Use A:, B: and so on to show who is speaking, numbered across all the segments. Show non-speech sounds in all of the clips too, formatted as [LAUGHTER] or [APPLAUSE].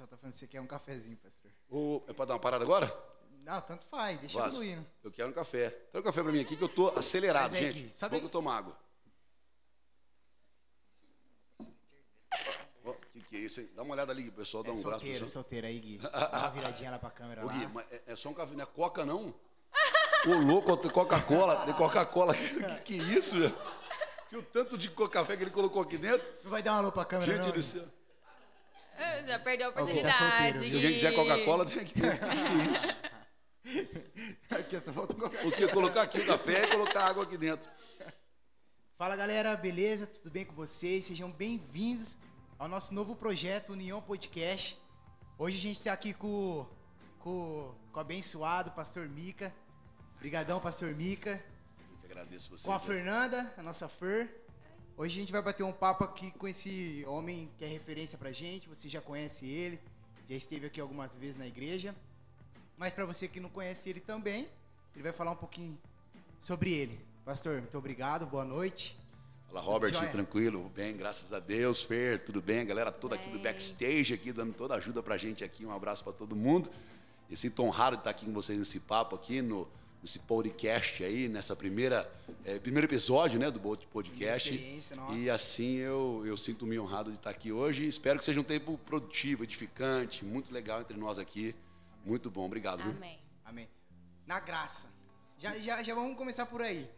A: pessoal tá falando que você quer um cafezinho, pastor.
B: Ô, é pra dar uma parada agora?
A: Não, tanto faz, deixa
B: Vaso.
A: fluindo.
B: Eu quero um café. Traz um café pra mim aqui que eu tô acelerado,
A: Mas é
B: gente.
A: aqui, sabe-
B: Pouco eu tomo água. O que, que é isso aí? Dá uma olhada ali, pessoal. Dá
A: É
B: um braço.
A: solteiro, solteiro aí, Gui. [LAUGHS] Dá uma viradinha lá pra câmera
B: Ô,
A: lá.
B: Gui, mas é, é só um café, não é Coca, não? Ô, louco, Coca-Cola, tem Coca-Cola. Que, que isso, velho? Que o tanto de café que ele colocou aqui dentro.
A: Não vai dar um alô pra câmera,
B: Gente
A: não?
B: do céu.
C: Já perdeu a
A: Alguém tá
C: oportunidade.
A: solteiro,
B: Se alguém quiser Coca-Cola, tem aqui? [LAUGHS]
A: Aqui, só falta um café.
B: O que? Colocar aqui o café e colocar água aqui dentro.
A: Fala galera, beleza? Tudo bem com vocês? Sejam bem-vindos ao nosso novo projeto União Podcast. Hoje a gente está aqui com, com, com o abençoado Pastor Mica. Obrigadão, Pastor Mica.
B: Eu que agradeço você.
A: Com a? Fernanda, a nossa Fer. Hoje a gente vai bater um papo aqui com esse homem que é referência pra gente. Você já conhece ele, já esteve aqui algumas vezes na igreja. Mas para você que não conhece ele também, ele vai falar um pouquinho sobre ele. Pastor, muito obrigado, boa noite.
B: Fala, Robert,
A: Joia?
B: tranquilo? Bem, graças a Deus. Fer, tudo bem? A galera toda aqui do backstage aqui, dando toda a ajuda pra gente aqui. Um abraço pra todo mundo. Eu sinto honrado de estar aqui com vocês nesse papo aqui, no, nesse podcast aí, nessa primeira, eh, primeiro episódio, né, do Podcast.
A: Primeira experiência, nossa.
B: E assim eu, eu sinto-me honrado de estar aqui hoje. Espero que seja um tempo produtivo, edificante, muito legal entre nós aqui. Muito bom, obrigado. viu?
C: Amém.
A: Amém. Na graça. Já, já, já vamos começar por aí.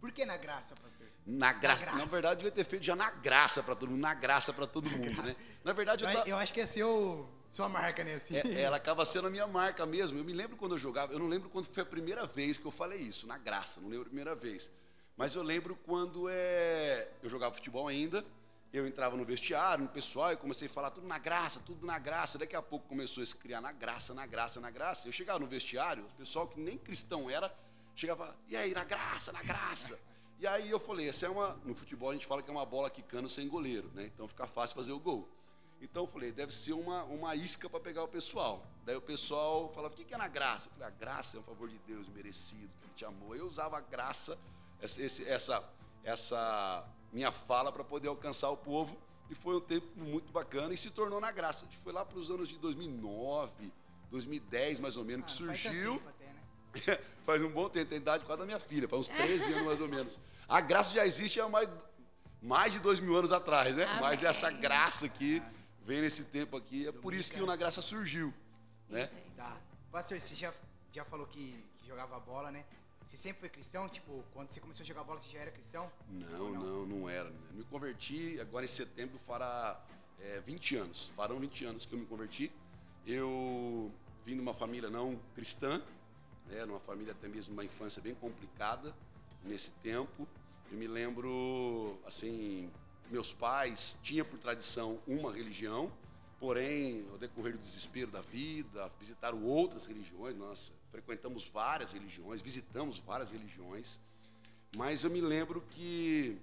A: Por que na graça, pastor?
B: Na graça.
A: graça.
B: Na verdade, eu devia ter feito já na graça pra todo mundo, na graça pra todo mundo, né? Na verdade, eu, ta-
A: Eu acho que é seu, sua marca, né? Assim.
B: É, ela [LAUGHS] acaba sendo a minha marca mesmo. Eu me lembro quando eu jogava, eu não lembro quando foi a primeira vez que eu falei isso, na graça, não lembro a primeira vez. Mas eu lembro quando é, eu jogava futebol ainda, eu entrava no vestiário, no pessoal, e comecei a falar tudo na graça, tudo na graça. Daqui a pouco começou a se criar na graça, na graça, na graça. Eu chegava no vestiário, o pessoal que nem cristão era, chegava, e aí, na graça, na graça. E aí eu falei, essa é uma. No futebol a gente fala que é uma bola quicando sem goleiro, né? Então fica fácil fazer o gol. Então eu falei, deve ser uma, uma isca para pegar o pessoal. Daí o pessoal falava, o que, que é na graça? Eu falei, a graça é um favor de Deus merecido, que Ele te amou. Eu usava a graça, essa, essa, essa minha fala para poder alcançar o povo. E foi um tempo muito bacana e se tornou na graça. A gente foi lá para os anos de 2009, 2010 mais ou menos, que
A: Ah, faz tanto
B: surgiu.
A: tempo até, né? [LAUGHS]
B: faz um bom tempo, tem idade quase da minha filha, faz uns 13 anos mais ou menos. A graça já existe há mais, mais de dois mil anos atrás, né?
C: Amém.
B: Mas essa graça aqui vem nesse tempo aqui, é por isso que o Na Graça surgiu, né?
A: Tá. Pastor, você já, já falou que, que jogava bola, né? Você sempre foi cristão? Tipo, quando você começou a jogar bola, você já era cristão?
B: Não,
A: Ou
B: não, não era. né? Me converti agora em setembro fará é, 20 anos. Farão 20 anos que eu me converti. Eu vim de uma família não cristã, né, numa família até mesmo uma infância bem complicada nesse tempo. Eu me lembro, assim, meus pais tinham por tradição uma religião, porém, ao decorrer do desespero da vida, visitaram outras religiões, nós frequentamos várias religiões, visitamos várias religiões, mas eu me lembro que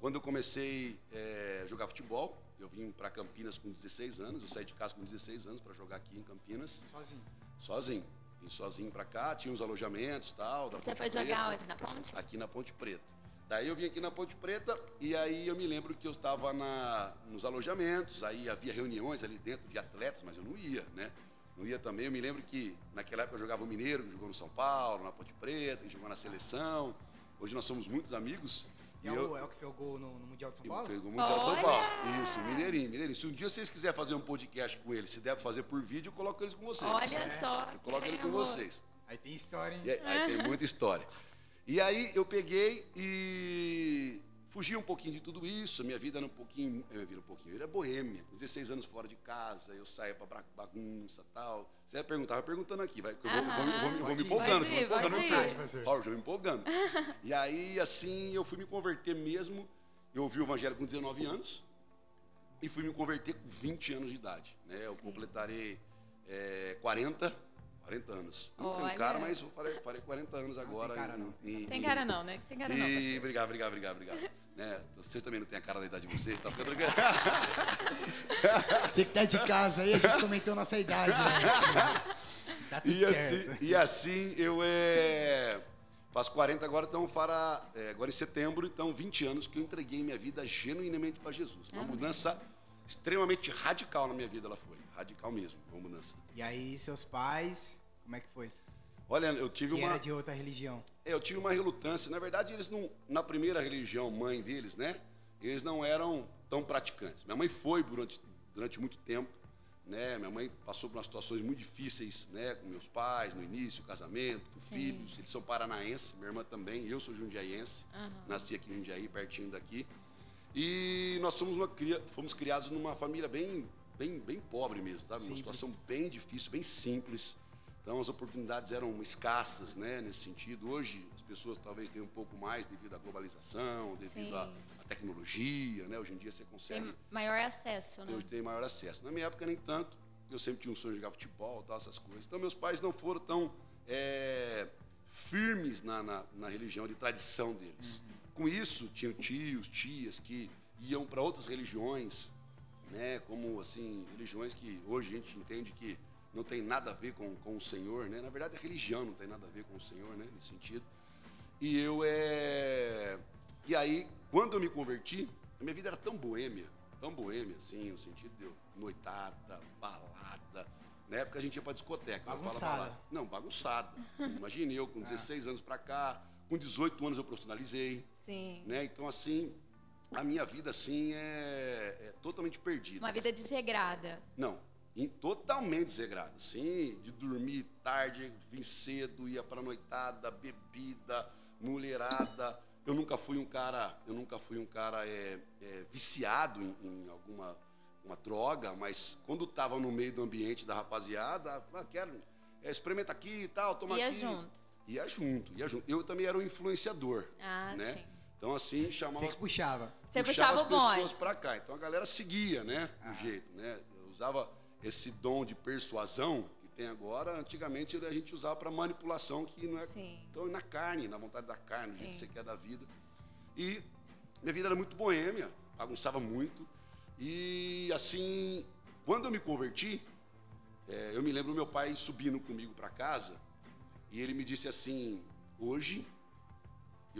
B: quando eu comecei eh, a jogar futebol, eu vim para Campinas com 16 anos, eu saí de casa com 16 anos para jogar aqui em Campinas,
A: Sozinho.
B: sozinho. Vim sozinho para cá, tinha uns alojamentos tal. Da
C: Você
B: Ponte
C: foi
B: Preta,
C: jogar onde? Na ponte?
B: Aqui na Ponte Preta. Daí eu vim aqui na Ponte Preta e aí eu me lembro que eu estava na, nos alojamentos, aí havia reuniões ali dentro de atletas, mas eu não ia, né? Não ia também. Eu me lembro que naquela época eu jogava o Mineiro, que jogou no São Paulo, na Ponte Preta, que jogou na seleção. Hoje nós somos muitos amigos.
A: E é, o, é o que fez o gol no, no Mundial de São Paulo?
B: Pegou Mundial de São
C: Olha!
B: Paulo. Isso, Mineirinho, Mineirinho. Se um dia vocês quiserem fazer um podcast com ele, se deve fazer por vídeo, eu coloco eles com vocês.
C: Olha só.
B: Eu coloco ele com
C: queremos.
B: vocês.
A: Aí tem história, hein?
B: E aí, aí tem muita história. E aí eu peguei e fugi um pouquinho de tudo isso. Minha vida era um pouquinho, eu vira um pouquinho, eu era boêmia. Com 16 anos fora de casa, eu saía pra bagunça tal. Você ia perguntar, vai perguntando aqui, vai, eu vou, vou, me- vou, vou me empolgando, vou me empolgando. eu já me empolgando. E aí, assim, eu fui me converter mesmo. Eu ouvi o evangelho com 19 anos e fui me converter com 20 anos de idade. Né? Eu completarei é, 40, 40 anos. Não tenho
C: Olha.
B: cara, mas eu farei, farei 40 anos agora.
A: cara,
B: em-
A: não.
B: em-
C: Tem
B: em-
C: cara não, né? Tem cara não.
B: E obrigado, obrigado, obrigado, obrigado. [LAUGHS] né? Vocês também não têm a cara da idade de vocês, tá ficando [LAUGHS]
A: Você que tá de casa aí, a gente comentou nossa idade, né? Tá tudo
B: e,
A: certo.
B: assim, e assim, eu é, faço 40 agora, então fará, é, agora em setembro, então 20 anos que eu entreguei minha vida genuinamente para Jesus. Uma
C: Amém.
B: mudança extremamente radical na minha vida ela foi. Radical mesmo, uma mudança.
A: E aí, seus pais, como é que foi?
B: Olha, eu tive
A: Que
B: uma.
A: era de outra religião.
B: É, eu tive uma relutância. Na verdade, eles não. Na primeira religião, mãe deles, né? Eles não eram tão praticantes. Minha mãe foi durante, durante muito tempo. Né? Minha mãe passou por umas situações muito difíceis né? com meus pais, no início, casamento, com
C: Sim.
B: filhos. Eles são paranaenses, minha irmã também. Eu sou jundiaiense.
C: Aham.
B: Nasci aqui em Jundiaí, pertinho daqui. E nós somos uma, fomos criados numa família bem, bem, bem pobre mesmo, sabe? Uma
A: Simples.
B: situação bem difícil, bem simples. Então as oportunidades eram escassas, né, nesse sentido. Hoje as pessoas talvez tenham um pouco mais devido à globalização, devido à, à tecnologia, né? Hoje em dia você consegue
C: Tem maior acesso, né?
B: hoje tem maior acesso. Na minha época nem tanto. Eu sempre tinha um sonho de jogar futebol, tal, essas coisas. Então meus pais não foram tão é, firmes na, na, na religião de tradição deles. Com isso, tinham tios, tias que iam para outras religiões, né, como assim, religiões que hoje a gente entende que não tem nada a ver com, com o Senhor, né? Na verdade, a religião não tem nada a ver com o Senhor, né, nesse sentido. E eu é e aí, quando eu me converti, a minha vida era tão boêmia, tão boêmia assim, no sentido de eu, noitada, balada. Na época a gente ia pra discoteca. falava
A: Bagunçada.
B: Não, bagunçada. Imagine eu com [LAUGHS] 16 anos pra cá, com 18 anos eu profissionalizei,
C: Sim.
B: né? Então assim, a minha vida assim é, é totalmente perdida.
C: Uma vida desregrada.
B: Não, em- totalmente desregrado. Sim, de dormir tarde, vir cedo, ia pra noitada, bebida, mulherada. Eu nunca fui um cara, eu nunca fui um cara é, é, viciado em, em alguma uma droga, mas quando estava no meio do ambiente da rapaziada, ah, quero, é, experimenta aqui e tal, toma
C: Ia
B: aqui.
C: junto.
B: Ia junto, ia junto. Eu também era um influenciador,
C: Ah,
B: né?
C: sim.
B: Então assim, chamava
A: Você que puxava.
C: Você
B: puxava
C: puxava o
B: as pessoas
C: bonde.
B: para cá. Então a galera seguia, né? O
A: Aham.
B: jeito, né? Eu usava esse dom de persuasão que tem agora. Antigamente a gente usava para manipulação, que não é
C: Sim.
B: então na carne, na vontade da carne, no jeito que
C: Sim.
B: você quer da vida. E minha vida era muito boêmia, bagunçava muito. E assim, quando eu me converti, eh, eu me lembro meu pai subindo comigo para casa e ele me disse assim: hoje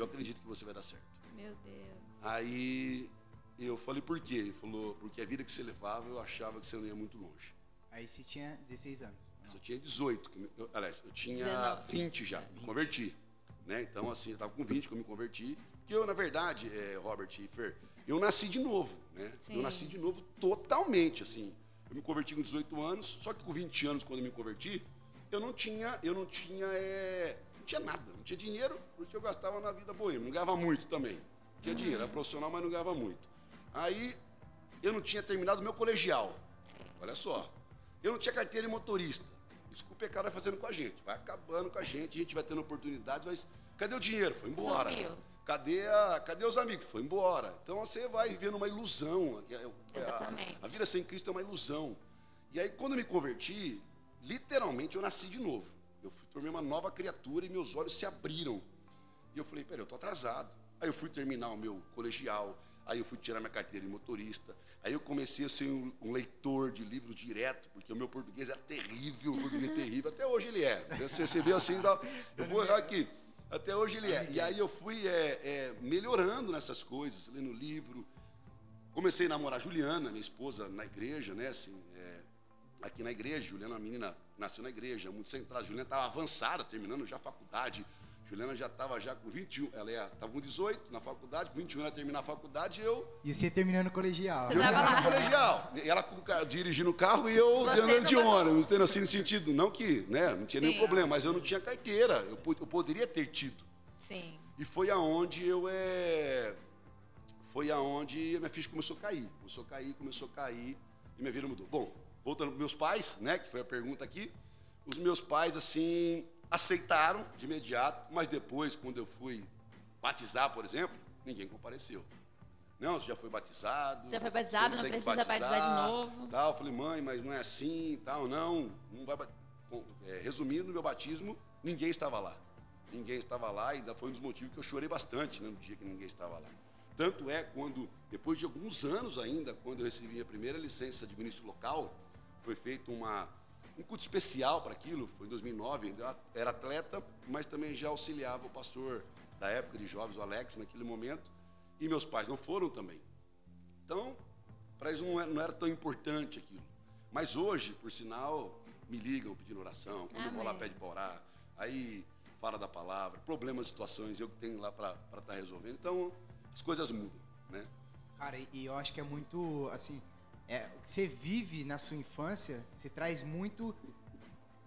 B: eu acredito que você vai dar certo.
C: Meu Deus.
B: Aí eu falei, por quê? Ele falou, porque a vida que você levava, eu achava que você não ia muito longe.
A: Aí você tinha 16 anos.
B: Eu só tinha 18, que eu- aliás, eu tinha
C: 19.
B: 20 já, me converti. Né? Então, assim, eu estava com 20 que eu me converti. Porque eu, na verdade, é, Robert e Fer, eu nasci de novo, né?
C: Sim.
B: Eu nasci de novo totalmente, assim. Eu me converti com 18 anos, só que com 20 anos, quando eu me converti, eu não tinha, eu não tinha, é, tinha nada, não tinha dinheiro, porque eu gastava na vida boêmia, não ganhava muito também. Tinha dinheiro, era profissional, mas não ganhava muito. Aí, eu não tinha terminado meu colegial. Olha só. Eu não tinha carteira de motorista. Isso que o pecado vai fazendo com a gente. Vai acabando com a gente, a gente vai tendo oportunidades, mas cadê o dinheiro? Foi embora. Cadê, a, cadê os amigos? Foi embora. Então você vai vivendo uma ilusão.
C: Exatamente.
B: A, a vida sem Cristo é uma ilusão. E aí, quando eu me converti, literalmente eu nasci de novo. Tornei uma nova criatura e meus olhos se abriram. E eu falei, peraí, eu tô atrasado. Aí eu fui terminar o meu colegial, aí eu fui tirar minha carteira de motorista, aí eu comecei a ser um, um leitor de livros direto, porque o meu português era terrível, o português terrível, até hoje ele é. Você, você vê assim, dá- eu vou aqui, até hoje ele é. E aí eu fui é, é, melhorando nessas coisas, lendo livro, comecei a namorar a Juliana, minha esposa, na igreja, né, assim, é, aqui na igreja, Juliana, é uma menina, nasceu na igreja, muito centrada, Juliana estava avançada, terminando já a faculdade, Juliana já estava já com 21, ela estava com 18 na faculdade, com 21 ela ia terminar a faculdade, e eu,
A: E você terminando o colegial.
C: Você
B: eu terminando o colegial. E ela com dirigindo o carro e eu
C: Você
B: andando de
C: não-
B: ônibus, tendo assim no sentido, não que, né, não tinha nenhum
C: Sim.
B: problema, mas eu não tinha carteira, eu, eu poderia ter tido.
C: Sim.
B: E foi aonde eu é. Foi aonde a minha ficha começou a cair. Começou a cair, começou a cair e minha vida mudou. Bom, voltando para meus pais, né? Que foi a pergunta aqui. Os meus pais, assim, aceitaram de imediato, mas depois, quando eu fui batizar, por exemplo, ninguém compareceu. Não, você já foi batizado.
C: Você já foi batizado, não
B: que
C: precisa batizar de novo.
B: Tal. Eu falei, mãe, mas não é assim, tal, não. Não vai. é, resumindo, meu batismo, ninguém estava lá. Ninguém estava lá e ainda foi um dos motivos que eu chorei bastante né, no dia que ninguém estava lá. Tanto é quando, depois de alguns anos ainda, quando eu recebi minha primeira licença de ministro local, foi feito uma, um culto especial para aquilo, foi em 2009, ainda era atleta, mas também já auxiliava o pastor da época de jovens, o Alex, naquele momento, e meus pais não foram também. Então, para eles não era, não era tão importante aquilo. Mas hoje, por sinal, me ligam pedindo oração, quando eu vou lá
C: Amém.
B: pede para orar, aí fala da palavra, problemas, situações, eu que tenho lá para estar resolvendo. Então, as coisas mudam, né?
A: Cara, e, e eu acho que é muito, assim, é, o que você vive na sua infância, você traz muito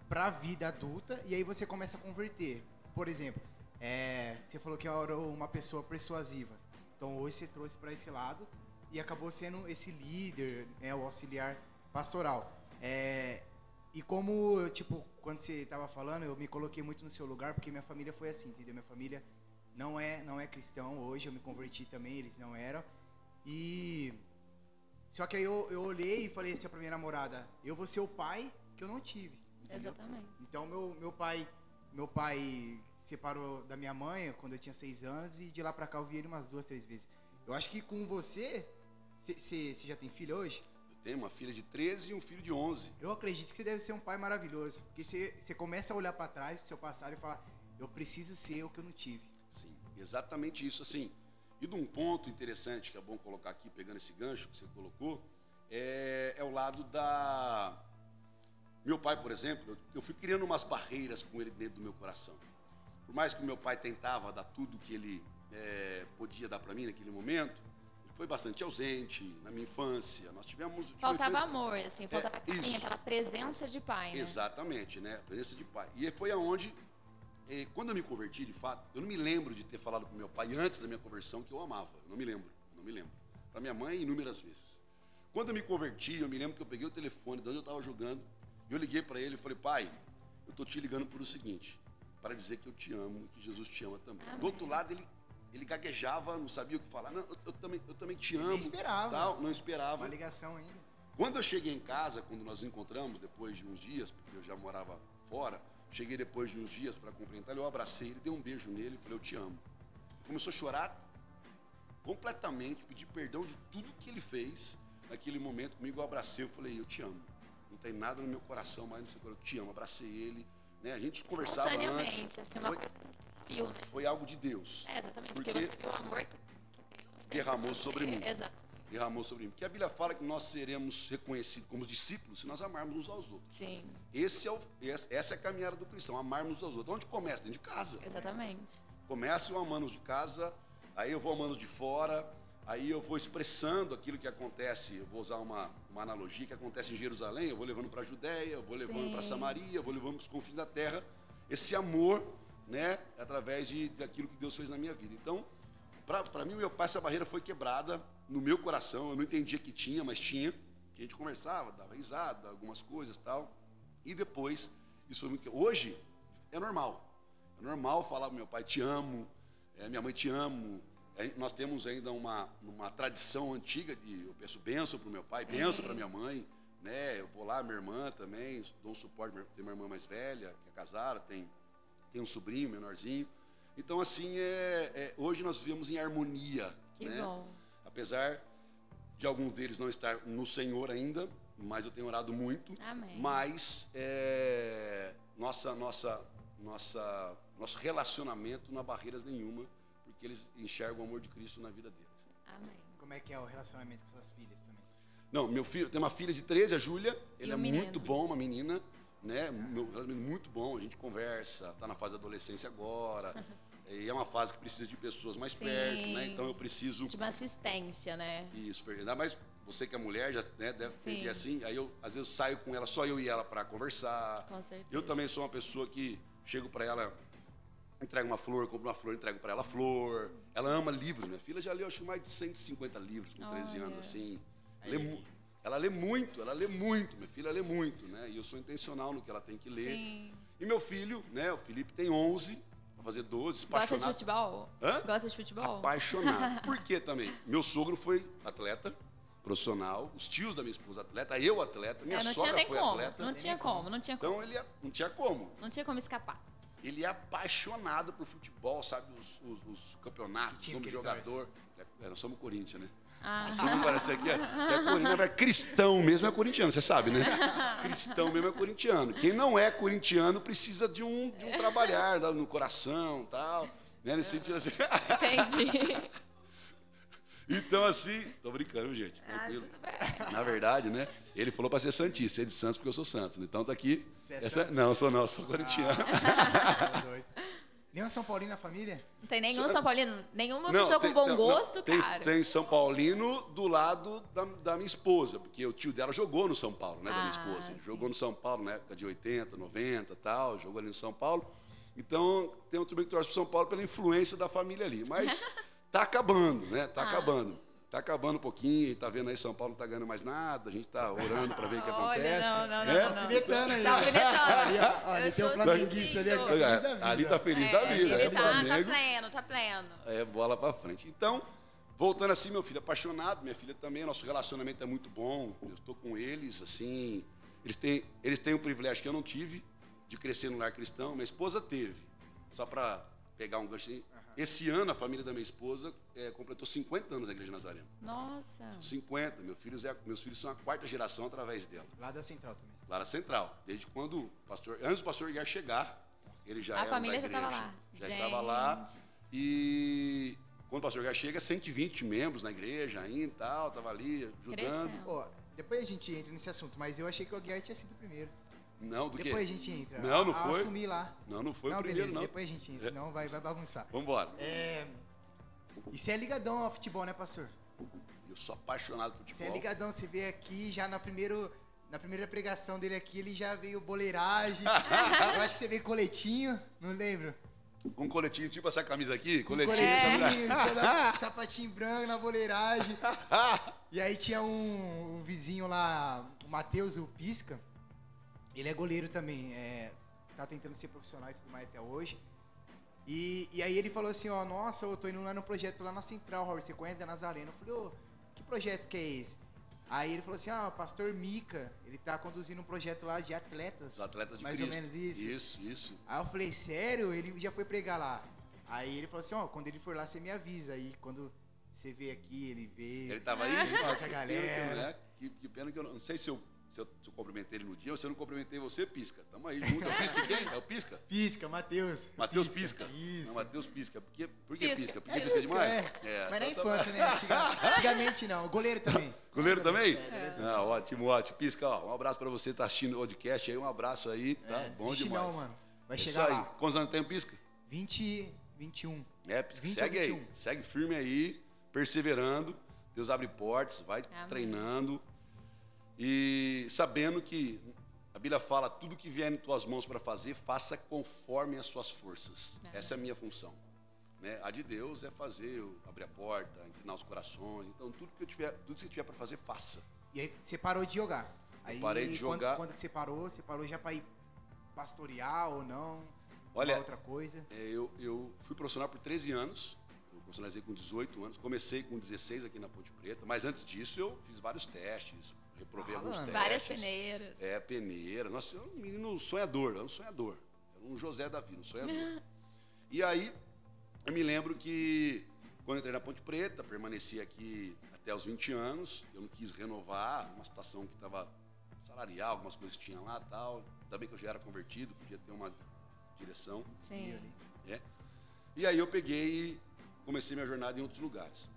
A: pra vida adulta e aí você começa a converter. Por exemplo, é, você falou que era uma pessoa persuasiva. Então hoje você trouxe pra esse lado e acabou sendo esse líder, né, o auxiliar pastoral. É, e como, tipo, quando você tava falando, eu me coloquei muito no seu lugar, porque minha família foi assim, entendeu? Minha família não é, não é cristão hoje, eu me converti também, eles não eram. E. Só que aí eu, eu olhei e falei assim pra minha namorada: eu vou ser o pai que eu não tive. Entendeu?
C: Exatamente.
A: Então meu, meu pai meu pai separou da minha mãe quando eu tinha seis anos e de lá pra cá eu vi ele umas duas, três vezes. Eu acho que com você, você já tem filho hoje?
B: Eu tenho uma filha de 13 e um filho de 11.
A: Eu acredito que você deve ser um pai maravilhoso. Porque você, você começa a olhar pra trás do seu passado e falar, eu preciso ser o que eu não tive.
B: Sim, exatamente isso. Assim, e de um ponto interessante que é bom colocar aqui, pegando esse gancho que você colocou, é, é o lado da. Meu pai, por exemplo, eu, eu fui criando umas barreiras com ele dentro do meu coração. Por mais que meu pai tentava dar tudo que ele é, podia dar para mim naquele momento, ele foi bastante ausente na minha infância. Nós tivemos.
C: Faltava
B: infância-
C: amor, assim, faltava carinho,
B: isso.
C: aquela presença de pai, né?
B: Exatamente, né? A presença de pai. E foi aonde, eh, quando eu me converti, de fato, eu não me lembro de ter falado com meu pai antes da minha conversão que eu amava. Eu não me lembro, eu não me lembro. Para minha mãe, inúmeras vezes. Quando eu me converti, eu me lembro que eu peguei o telefone de onde eu estava jogando, e eu liguei para ele e falei, pai, eu tô te ligando por o seguinte, para dizer que eu te amo, que Jesus te ama também.
C: Amém.
B: Do outro lado, ele, ele gaguejava, não sabia o que falar. Não, eu, eu também, eu também te
A: nem
B: amo.
A: esperava.
B: Tal, não esperava.
A: Uma ligação ainda.
B: Quando eu cheguei em casa, quando nós nos encontramos, depois de uns dias, porque eu já morava fora, cheguei depois de uns dias para cumprimentar ele, eu abracei ele, dei um beijo nele e falei, eu te amo. Começou a chorar completamente, pedir perdão de tudo que ele fez naquele momento comigo, eu abracei, eu falei, eu te amo. Não tem nada no meu coração, mas não sei o que, eu te amo. Abracei ele, né? A gente conversava antes. Foi,
C: viu, né?
B: foi algo de Deus.
C: É, exatamente,
B: Porque-
C: porque o amor
B: Derramou sobre mim.
C: É, Exato.
B: Derramou sobre mim. Porque a Bíblia fala que nós seremos reconhecidos como discípulos se nós amarmos uns aos outros.
C: Sim,
B: Esse é o, essa é a caminhada do cristão, amarmos uns aos outros. Onde começa? Dentro de casa.
C: exatamente.
B: Começa eu amando os de casa, aí eu vou amando de fora, aí eu vou expressando aquilo que acontece, eu vou usar uma, uma analogia que acontece em Jerusalém, eu vou levando para a Judéia, eu vou levando para. Samaria, eu vou levando para os confins da terra, esse amor, né, através de, daquilo que Deus fez na minha vida. Então, para mim, meu pai, essa barreira foi quebrada no meu coração, eu não entendia que tinha, mas tinha, que a gente conversava, dava risada, algumas coisas tal, e depois, isso. Hoje, é normal, é normal falar pro meu pai, te amo, é, minha mãe te amo. É, nós temos ainda uma, uma tradição antiga de eu peço bênção para o meu pai, bênção para minha mãe. Né? Eu vou lá, minha irmã também, dou um suporte. Tem uma irmã mais velha, que é casada, tem, tem um sobrinho menorzinho. Então, assim, é, é, hoje nós vivemos em harmonia.
C: Que
B: né?
C: bom.
B: Apesar de alguns deles não estar no Senhor ainda, mas eu tenho orado muito.
C: Amém.
B: Mas é, nossa, nossa, nossa, nosso relacionamento não há barreiras nenhuma, porque eles enxergam o amor de Cristo na vida deles.
C: Amém.
A: Como é que é o relacionamento com suas filhas também?
B: Não, meu filho, tem uma filha de 13, a Júlia, ele é
C: menino.
B: muito bom, uma menina, né? Meu relacionamento muito bom, a gente conversa, está na fase da adolescência agora. [LAUGHS] e é uma fase que precisa de pessoas mais
C: Sim.
B: perto, né? Então eu preciso
C: De uma assistência, né?
B: Isso, Fernanda. Ainda mais você que é mulher, já né, deve entender assim. Aí eu, às vezes, saio com ela, só eu e ela, para conversar.
C: Com certeza.
B: Eu também sou uma pessoa que chego para ela, entrego uma flor, compro uma flor, entrego para ela flor. Ela ama livros. Minha filha já leu, acho que mais de 150 livros com 13
C: Olha.
B: anos, assim. Lê ela lê muito, ela lê muito. Minha filha lê muito, né? E eu sou intencional no que ela tem que ler.
C: Sim.
B: E meu filho, né? O Felipe tem 11, vai fazer 12,
C: Gosta de
B: apaixonado.
C: futebol?
B: Hã?
C: Gosta de futebol?
B: Apaixonado. [LAUGHS] Por quê também? Meu sogro foi atleta, profissional, os tios da minha esposa atleta, eu atleta, minha
C: É,
B: sogra foi
C: como.
B: atleta.
C: Não tinha como, não tinha como.
B: Então ele é- não tinha como.
C: Não tinha como escapar.
B: Ele é apaixonado por futebol, sabe? Os, os- os campeonatos,
A: ele
B: jogador. É, nós somos Corinthians, né?
C: Ah,
B: Você não parece aqui, é, é Corinthians, é cristão mesmo é corintiano, você sabe, né? Cristão mesmo é corintiano. Quem não é corintiano precisa de um, de um trabalhar né, no coração tal. Né? Nesse sentido assim.
C: entendi. [LAUGHS]
B: Então, assim, tô brincando, gente,
C: Ah,
B: tranquilo. Na verdade, né? Ele falou pra ser Santista, ser de Santos porque eu sou Santos. Então tá aqui.
A: Você é
B: essa-? Não, sou não, sou corintiano.
A: Tá doido. Nenhum São Paulino na família?
C: Não tem nenhum São Paulino, nenhuma
B: Não,
C: pessoa
B: tem-
C: com bom
B: não,
C: gosto,
B: não, tem,
C: cara.
B: Tem São Paulino do lado da, da minha esposa, porque o tio dela jogou no São Paulo, né? da minha
C: Ah,
B: esposa. Ele
C: sim.
B: jogou no São Paulo na época de 80, 90 e tal, jogou ali no São Paulo. Então, tem um também que torce pro São Paulo pela influência da família ali. Mas [LAUGHS] tá acabando, né? Tá
C: Ah.
B: acabando. Tá acabando um pouquinho, a gente tá vendo aí São Paulo não tá ganhando mais nada, a gente tá orando para ver o que
C: Olha,
B: acontece.
C: não, não,
B: É?
C: não, não.
A: Alfinetando aí.
C: Tá alfinetando.
A: Ali, tem um flamenguista ali,
C: sentido.
A: ali tá feliz da vida.
B: Ali tá feliz da
C: É,
B: vida,
C: ele
B: é
C: tá, tá
B: Flamengo.
C: pleno, tá pleno.
B: É, bola pra frente. Então, voltando assim, meu filho é apaixonado, minha filha também, nosso relacionamento é muito bom. Eu estou com eles, assim, eles têm, eles têm um privilégio que eu não tive, de crescer no lar cristão, minha esposa teve. Só para pegar um gancho aí. Esse ano, a família da minha esposa é, completou 50 anos na Igreja Nazarena.
C: Nossa.
B: 50. Meus filhos, é, meus filhos são a quarta geração através dela.
A: Lá da Central também.
B: Lá na Central. Desde quando o pastor, antes do pastor Iar chegar, ele já
C: A
B: era
C: família
B: da
C: já tava
B: igreja.
C: lá.
B: Já
C: Gente.
B: estava lá. E quando o pastor Iar chega, 120 membros na igreja ainda e tal, tava ali ajudando.
A: Depois a gente entra nesse assunto, mas eu achei que o Aguiar tinha sido o primeiro.
B: Não, do
A: Depois a
B: quê?
A: gente entra.
B: Não, não
A: a,
B: foi.
A: A assumir lá.
B: Não, não foi
A: não,
B: o primeiro,
A: beleza,
B: não.
A: depois a gente entra, senão vai, vai bagunçar.
B: Vambora.
A: É, e você é ligadão ao futebol, né, pastor?
B: Eu sou apaixonado por
A: Você é
B: futebol.
A: ligadão, você vê aqui já na, primeiro, na primeira pregação dele aqui, ele já veio boleiragem. [LAUGHS] eu acho que você veio coletinho, não lembro.
B: Com um coletinho, tipo essa camisa aqui, coletinho.
A: coletinho, [LAUGHS] toda- sapatinho branco na boleiragem. [LAUGHS] E aí tinha um, um vizinho lá, o Matheus, o Pisca. Ele é goleiro também, é, tá tentando ser profissional e tudo mais até hoje. E, e aí ele falou assim, ó, nossa, eu tô indo lá no projeto lá na Central, Robert, você conhece da Nazareno? Eu falei, ô, que projeto que é esse? Aí ele falou assim, ah, o pastor Mica, ele tá conduzindo um projeto lá de atletas.
B: Os atletas de
A: Mais
B: Cristo.
A: ou menos isso.
B: Isso, isso.
A: Aí eu falei, sério? Ele já foi pregar lá. Aí ele falou assim, ó, quando ele for lá, você me avisa. Aí quando você vê aqui, ele vê.
B: Ele tava aí?
A: Nossa,
B: Que
A: galera.
B: que, né? que, que pena que eu não, não sei se eu, se, eu, se eu cumprimentei ele no dia ou se eu não cumprimentei você, Pisca. Tamo aí junto. É o Pisca quem? É o Pisca? [LAUGHS]
A: Pisca, Matheus.
B: Matheus Pisca.
A: Isso.
B: Não, Matheus Pisca. Por que, por que
C: Pisca.
B: Pisca? Porque Pisca demais?
A: É. Mas na
B: então tá-
A: infância, né? Antiga- [LAUGHS] Antigamente não. Goleiro também.
B: Goleiro também?
A: É, goleiro
B: Ah, ótimo, ótimo. Pisca, ó, um abraço pra você que tá assistindo o podcast aí. Um abraço aí, tá?
A: É,
B: Bom demais.
A: não, mano. Vai
B: É Isso
A: chegar
B: aí.
A: lá.
B: Quantos anos tem o Pisca?
A: 20, 21.
B: É, Pisca,
A: 20
B: segue aí.
A: 21.
B: Segue firme aí, perseverando. Deus abre portas, vai
C: Amém.
B: treinando. E sabendo que a Bíblia fala, tudo que vier em tuas mãos para fazer, faça conforme as suas forças.
C: Amém.
B: Essa é a minha função. Né? A de Deus é fazer, eu abrir a porta, inclinar os corações. Então, tudo que eu tiver, tudo que você tiver para fazer, faça.
A: E aí você parou de jogar. Aí,
B: parei de
A: quando-
B: jogar.
A: Quando, que você parou? Você parou já pra ir pastorear ou não?
B: Olha,
A: outra coisa?
B: É, eu, eu fui profissional por 13 anos. Eu profissionalizei com 18 anos. Comecei com 16 aqui na Ponte Preta. Mas antes disso, eu fiz vários testes. Reprovei
A: Ah,
B: alguns testes.
C: Várias peneiras.
B: É, peneira. Nossa, eu era um menino sonhador. Eu era um sonhador. Era um José da vida, um sonhador. [LAUGHS] e aí, eu me lembro que quando eu entrei na Ponte Preta, permaneci aqui até os 20 anos. Eu não quis renovar uma situação que estava salarial, algumas coisas que tinha lá e tal. Ainda bem que eu já era convertido, podia ter uma direção.
C: Sim.
B: É. E aí eu peguei e comecei minha jornada em outros lugares.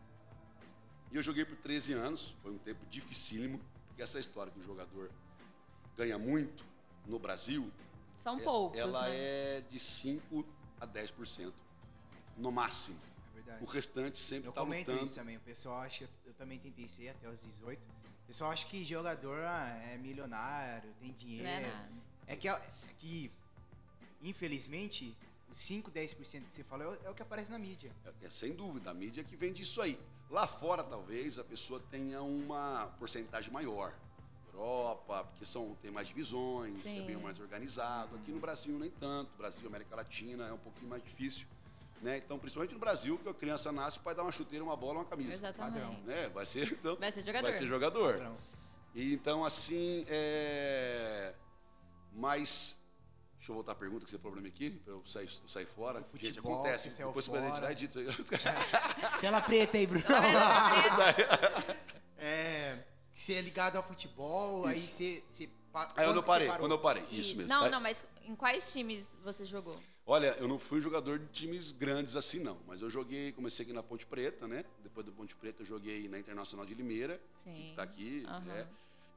B: E eu joguei por 13 anos, foi um tempo dificílimo, porque essa história que o jogador ganha muito no Brasil,
C: São
B: é-
C: poucos,
B: ela
C: né?
B: é de 5 a 10%, no máximo.
A: É verdade.
B: O restante sempre
A: Eu
B: está
A: comento
B: lutando.
A: isso também. O pessoal acha, eu também tentei ser até os 18. O pessoal acha que jogador ah, é milionário, tem dinheiro.
C: Não é nada.
A: É que, é que, infelizmente, os 5, 10% que você fala é o, é o que aparece na mídia.
B: É, é, sem dúvida, a mídia que vende isso aí. Lá fora, talvez, a pessoa tenha uma porcentagem maior. Europa, porque são, tem mais divisões, é
C: Sim.
B: bem mais organizado. Aqui no Brasil, nem tanto. Brasil, América Latina, é um pouquinho mais difícil. Né? Então, principalmente no Brasil, que a criança nasce, o pai dá uma chuteira, uma bola, uma camisa.
C: Exatamente.
B: Né? Vai ser, então,
C: Vai ser jogador.
B: vai ser jogador.
A: Padrão.
B: E, então, assim, é... Mas... Deixa eu voltar à pergunta que você falou pra mim aqui, pra eu sair, eu sair fora.
A: O
B: Gente,
A: futebol,
B: acontece.
A: você saiu
B: Depois você vai
A: fora.
B: editar, edita.
A: Tela preta aí, Bruno. É, você é ligado ao futebol, aí você... você
B: Aí eu
A: quando
B: não parei,
A: você parou?
B: quando eu parei,
C: E-
B: isso mesmo.
C: Não,
B: Aí-
C: não, mas em quais times você jogou?
B: Olha, eu não fui jogador de times grandes assim, não. Mas eu joguei, comecei aqui na Ponte Preta, né? Depois do Ponte Preta eu joguei na Internacional de Limeira,
C: Sim.
B: que está aqui.
C: Aham.
B: né?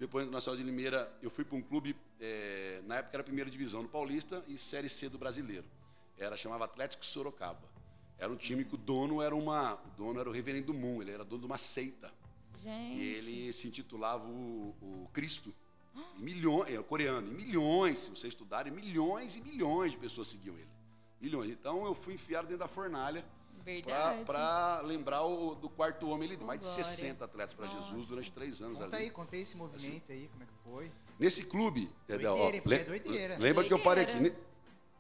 B: Depois da Internacional de Limeira, eu fui para um clube, eh, na época era a primeira divisão do Paulista e Série C do Brasileiro. Era, chamava Atlético Sorocaba. Era um time que o dono era uma. O dono era o reverendo Moon, ele era dono de uma seita.
C: Gente.
B: E ele se intitulava o, o Cristo. E milhões, é coreano, e milhões, se você estudar, e milhões e milhões de pessoas seguiam ele. Milhões. Então eu fui enfiado dentro da fornalha. Para lembrar o, do quarto homem. Ele deu mais de
C: Glória.
B: 60 atletas para Jesus durante três anos
A: Conta
B: ali.
A: aí, conta aí esse movimento aí, como é que foi.
B: Nesse clube. é,
A: Doideira,
B: ó,
A: é doideira.
B: Lembra que eu parei aqui.
C: Doideira.
B: Ne-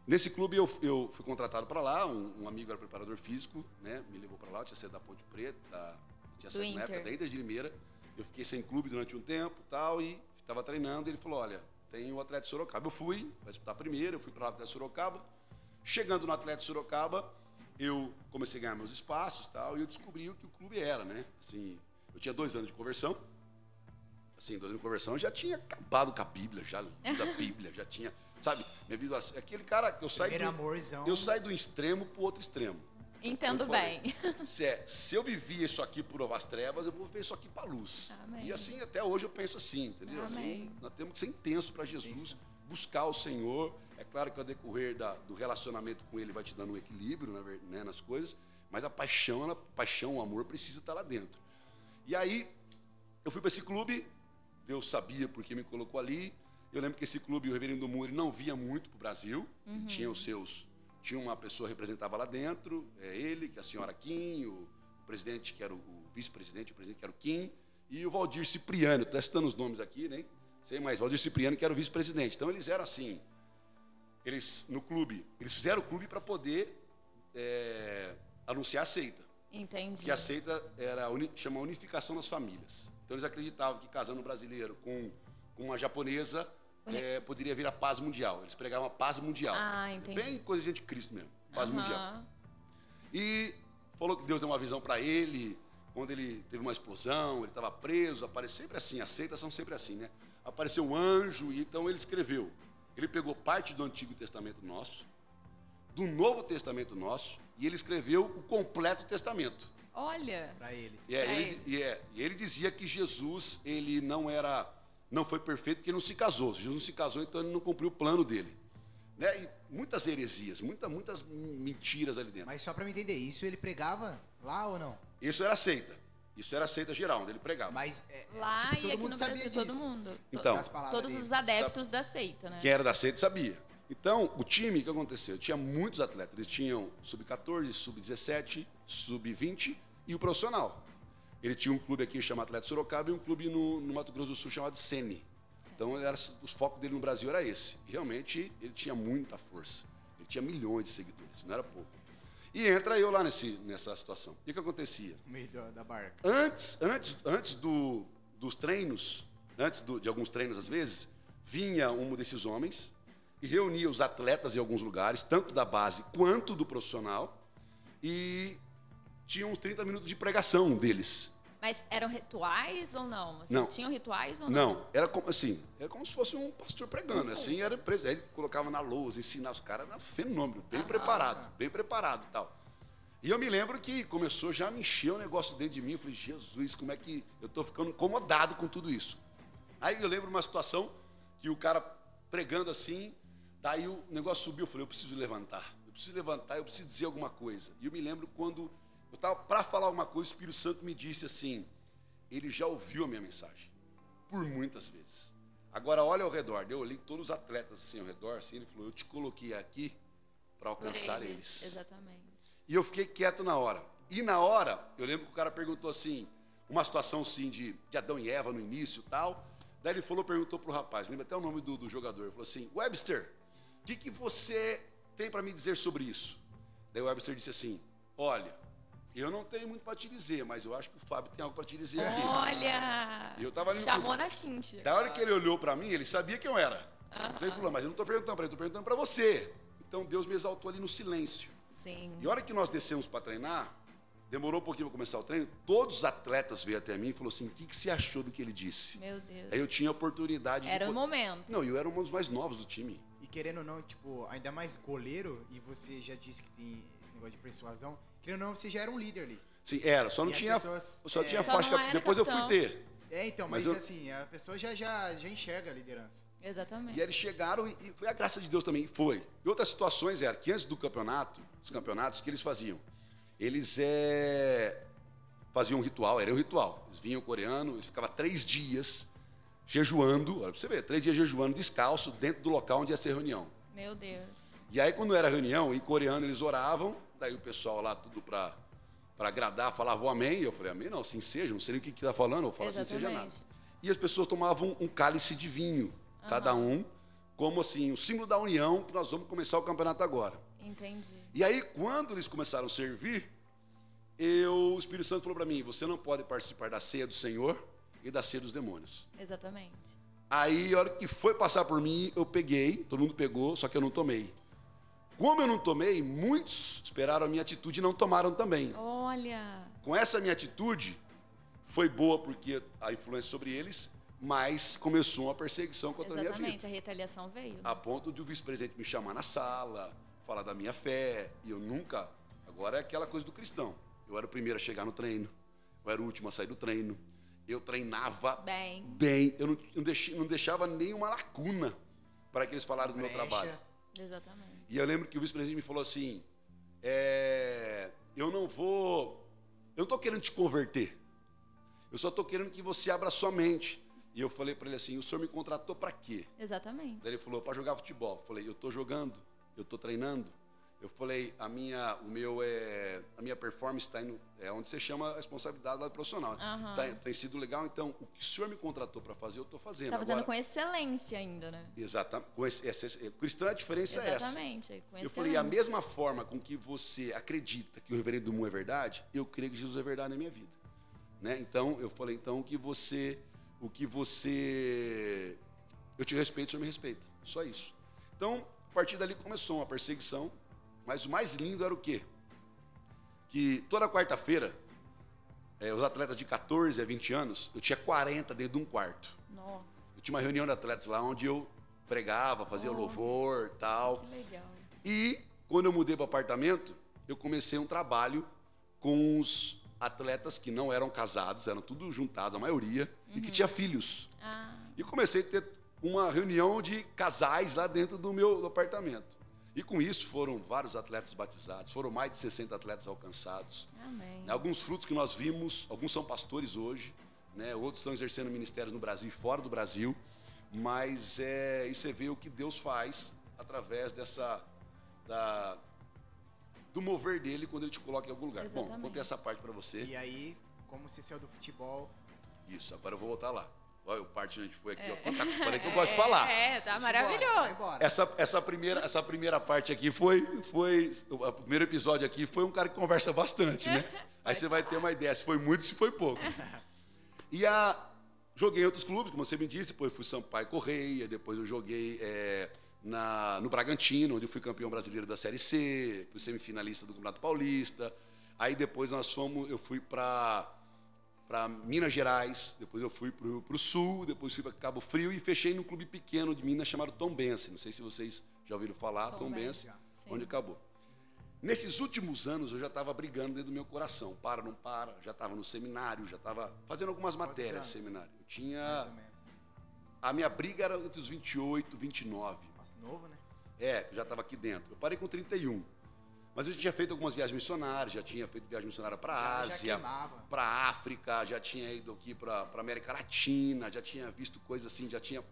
B: Nesse clube eu, eu fui contratado para lá, um, um amigo era preparador físico, né? Me levou para lá, eu tinha saído da Ponte Preta, da- tinha
C: Do
B: saído na época da Inter de Limeira. Eu fiquei sem clube durante um tempo tal, e estava treinando. E ele falou: Olha, tem o Atlético de Sorocaba. Eu fui, vai disputar primeiro, eu fui para o Atlético de Sorocaba. Chegando no Atlético de Sorocaba, eu comecei a ganhar meus espaços tal, e eu descobri o que o clube era, né? Assim, eu tinha dois anos de conversão. Assim, dois anos de conversão, já tinha acabado com a Bíblia, já lido a [LAUGHS] Bíblia, já tinha, sabe? Minha vida, era assim, aquele cara, eu do,
A: amorzão.
B: eu saí do extremo pro outro extremo.
C: Entendo
B: falei,
C: bem. [LAUGHS]
B: Se, é, se eu vivi isso aqui por as trevas, eu vou ver isso aqui para luz.
C: Amém.
B: E assim, até hoje eu penso assim, entendeu? Assim,
C: Amém.
B: nós temos que ser intenso para Jesus, buscar o Senhor. É claro que ao decorrer da- do relacionamento com Ele vai te dando um equilíbrio né, nas coisas, mas a paixão, ela, paixão, o amor precisa estar lá dentro. E aí, eu fui para esse clube, Deus sabia porque me colocou ali. Eu lembro que esse clube, o Reverendo Moura, não via muito para o Brasil. Ele Tinha os seus. Tinha uma pessoa que representava lá dentro, é ele, que é a senhora Kim, o, o presidente, que era o, o vice-presidente, o presidente, que era o Kim, e o Valdir Cipriano. Testando os nomes aqui, né? Sei mais, Valdir Cipriano, que era o vice-presidente. Então eles eram assim. Eles, no clube, eles fizeram o clube para poder é, anunciar a seita
C: Entendi.
B: que a seita era chama unificação das famílias. Então eles acreditavam que casando um brasileiro com, com uma japonesa eh, poderia vir a paz mundial. Eles pregavam a paz mundial.
C: Ah, entendi.
B: Bem coisa de anticristo mesmo, paz
C: Aham.
B: mundial. E falou que Deus deu uma visão para ele, quando ele teve uma explosão, ele estava preso, apareceu sempre assim, as seitas são sempre assim, né? Apareceu um anjo, e então ele escreveu. Ele pegou parte do Antigo Testamento nosso, do Novo Testamento nosso, e ele escreveu o completo testamento.
C: Olha.
A: Pra eles.
B: E, é,
C: Pra
B: ele, e, é, e ele dizia que Jesus ele não era, não foi perfeito porque não se casou. Jesus não se casou, então ele não cumpriu o plano dele. Né? E muitas heresias, muita, muitas mentiras ali dentro.
A: Mas só pra me entender, isso ele pregava lá ou não?
B: Isso era seita. Isso era seita geral, onde ele pregava.
A: Mas é,
C: Lá
A: tipo,
C: e aqui
A: mundo
C: no
A: sabia
C: Brasil,
A: disso.
C: todo mundo.
B: Então.
A: Palavras
C: Todos os adeptos da seita, né?
B: Quem era da seita sabia. Então, o time, o que aconteceu? Tinha muitos atletas. Eles tinham sub-14, sub-17, sub-20 e o profissional. Ele tinha um clube aqui chamado Atlético Sorocaba e um clube no, no Mato Grosso do Sul chamado Sene. Então, era, o foco dele no Brasil era esse. E realmente, ele tinha muita força. Ele tinha milhões de seguidores, não era pouco. E entra eu lá nesse, nessa situação. E o que acontecia?
A: No meio da, barca.
B: Antes, antes, antes do- dos treinos, antes do- de alguns treinos às vezes, vinha um desses homens e reunia os atletas em alguns lugares, tanto da base quanto do profissional, e tinha uns 30 minutos de pregação deles.
C: Mas eram rituais ou não? Assim,
B: Não.
C: Tinham rituais ou não?
B: Não, era como assim, era como se fosse um pastor pregando, assim, era preso, aí ele colocava na lousa, ensinava os caras, era um fenômeno, bem preparado, bem preparado e tal. E eu me lembro que começou já a me encher um negócio dentro de mim, eu falei, Jesus, como é que eu estou ficando incomodado com tudo isso. Aí eu lembro uma situação que o cara pregando assim, daí o negócio subiu, eu falei, eu preciso levantar, eu preciso levantar, eu preciso dizer alguma coisa. E eu me lembro quando eu estava para falar alguma coisa, o Espírito Santo me disse assim, ele já ouviu a minha mensagem, por muitas vezes. Agora olha ao redor, eu olhei todos os atletas assim ao redor, assim, ele falou, eu te coloquei aqui para alcançar
C: eles,
B: eles.
C: Exatamente.
B: E eu fiquei quieto na hora. E na hora, eu lembro que o cara perguntou assim, uma situação assim de, de Adão e Eva no início e tal. Daí ele falou, perguntou pro rapaz, lembra até o nome do, do jogador, ele falou assim, Webster, o que, que você tem para me dizer sobre isso? Daí o Webster disse assim, olha, eu não tenho muito para te dizer, mas eu acho que o Fábio tem algo para te dizer aqui.
C: Olha!
B: E eu tava ali
C: Chamou na chincha.
B: Da hora que ele olhou para mim, ele sabia quem eu era. Daí ele falou, mas eu não estou perguntando para ele, estou perguntando para você. Então Deus me exaltou ali no silêncio.
C: Sim.
B: E a hora que nós descemos para treinar, Demorou um pouquinho para começar o treino. Todos os atletas veio até mim e falou assim: o que, que você achou do que ele disse?
C: Meu Deus.
B: Aí eu tinha a oportunidade
C: Era
B: de.
C: o momento.
B: Não, e eu era um dos mais novos do time.
A: E querendo ou não, tipo, ainda mais goleiro, e você já disse que tem esse negócio de persuasão, querendo ou não, você já era um líder ali.
B: Sim, era, só não
A: E
B: tinha.
A: pessoas-
B: só
A: é.
B: tinha
C: Só
B: faixa. Depois eu fui
C: capitão.
B: ter.
A: É, então,
B: Mas
A: mas,
B: eu-
A: assim, a pessoa já, já, já enxerga a liderança.
C: Exatamente.
B: E eles chegaram e, e foi a graça de Deus também, foi. E outras situações era que antes do campeonato, os campeonatos, o que eles faziam? Eles é, faziam um ritual, era um ritual. Eles vinham coreano, eles ficavam três dias jejuando, olha pra você ver, três dias jejuando descalço dentro do local onde ia ser reunião.
C: Meu Deus.
B: E aí, quando era reunião, em coreano eles oravam, daí o pessoal lá, tudo para para agradar, falava o amém. E eu falei, amém não, assim seja, não sei nem o que que tá falando, eu falo assim, seja nada.
C: Exatamente.
B: E as pessoas tomavam um cálice de vinho, cada um, como assim, o símbolo da união, que nós vamos começar o campeonato agora.
C: Entendi.
B: E aí, quando eles começaram a servir, eu, o Espírito Santo falou para mim, você não pode participar da ceia do Senhor e da ceia dos demônios.
C: Exatamente.
B: Aí, a hora que foi passar por mim, eu peguei, todo mundo pegou, só que eu não tomei. Como eu não tomei, muitos esperaram a minha atitude e não tomaram também.
C: Olha.
B: Com essa minha atitude, foi boa porque a influência sobre eles, mas começou uma perseguição contra a minha vida.
C: Exatamente. A retaliação veio.
B: A ponto de o vice-presidente me chamar na sala, falar da minha fé, e eu nunca. Agora é aquela coisa do cristão. Eu era o primeiro a chegar no treino, eu era o último a sair do treino, eu treinava
C: Bem.
B: bem, eu não, não deixava nenhuma lacuna para que eles falaram do meu trabalho.
C: Exatamente.
B: E eu lembro que o vice-presidente me falou assim: é, eu não vou. Eu não estou querendo te converter. Eu só estou querendo que você abra sua mente. E eu falei para ele assim: o senhor me contratou para quê?
C: Exatamente.
B: Daí ele falou: para jogar futebol. Eu falei: eu estou jogando, eu estou treinando. Eu falei: a minha, o meu, é, a minha performance está indo. É onde você chama a responsabilidade lá do profissional.
C: Aham.
B: Tá- tem sido legal, então o que o senhor me contratou para fazer, eu estou fazendo.
C: Tá fazendo
B: Agora,
C: com excelência ainda, né?
B: Exatamente. Com esse, esse- cristã, a diferença é essa.
C: Exatamente.
B: Eu falei, a mesma forma com que você acredita que o reverendo Moon é verdade, eu creio que Jesus é verdade na minha vida. Né? Então, eu falei, então, o que você, o que você, eu te respeito, o senhor me respeita. Só isso. Então, a partir dali começou uma perseguição, mas o mais lindo era o quê? Que toda quarta-feira, eh, os atletas de 14 a 20 anos, eu tinha 40 dentro de um quarto.
C: Nossa,
B: Eu tinha uma reunião de atletas lá onde eu pregava, fazia
C: Oh.
B: louvor tal.
C: que legal.
B: E quando eu mudei para o apartamento, eu comecei um trabalho com os atletas que não eram casados, eram tudo juntados, a maioria, e que tinha filhos.
C: Ah,
B: E comecei a ter uma reunião de casais lá dentro do meu apartamento. E com isso foram vários atletas batizados, foram mais de 60 atletas alcançados.
C: amém.
B: Alguns frutos que nós vimos, alguns são pastores hoje, né? outros estão exercendo ministérios no Brasil e fora do Brasil, mas é, e você vê o que Deus faz através dessa da, do mover dele quando ele te coloca em algum lugar. Bom,
C: Exatamente.
B: contei essa parte para você.
A: E aí, como você saiu do futebol,
B: Isso, agora eu vou voltar lá. Olha o parte onde a gente foi aqui, ó. Tanta coisa que eu [LAUGHS] gosto de falar.
C: É, tá
A: vai
C: maravilhoso.
A: embora.
B: Essa, essa, primeira, essa primeira parte aqui foi, foi. O primeiro episódio aqui foi um cara que conversa bastante, né? [LAUGHS] Aí você vai ter uma ideia se foi muito, se foi pouco. [LAUGHS] E a, joguei em outros clubes, como você me disse, depois fui Sampaio Correia, depois eu joguei é, na, no Bragantino, onde eu fui campeão brasileiro da Série C, fui semifinalista do Campeonato Paulista. Aí depois nós fomos, eu fui para para Minas Gerais, depois eu fui para o Sul, depois fui para Cabo Frio e fechei num clube pequeno de Minas chamado Tom Bense. Não sei se vocês já ouviram falar,
C: Tom
B: Tom onde acabou. Nesses últimos anos eu já estava brigando dentro do meu coração. Para, não para, já estava no seminário, já estava fazendo algumas matérias de seminário. Eu tinha. A minha briga era entre os 28 e 29.
A: Nossa, novo, né?
B: É, eu já estava aqui dentro. Eu parei com 31. Mas eu já tinha feito algumas viagens missionárias, já tinha feito viagem missionária para a
A: Já- já
B: Ásia, para a África, já tinha ido aqui para a América Latina, já tinha visto coisas assim, já tinha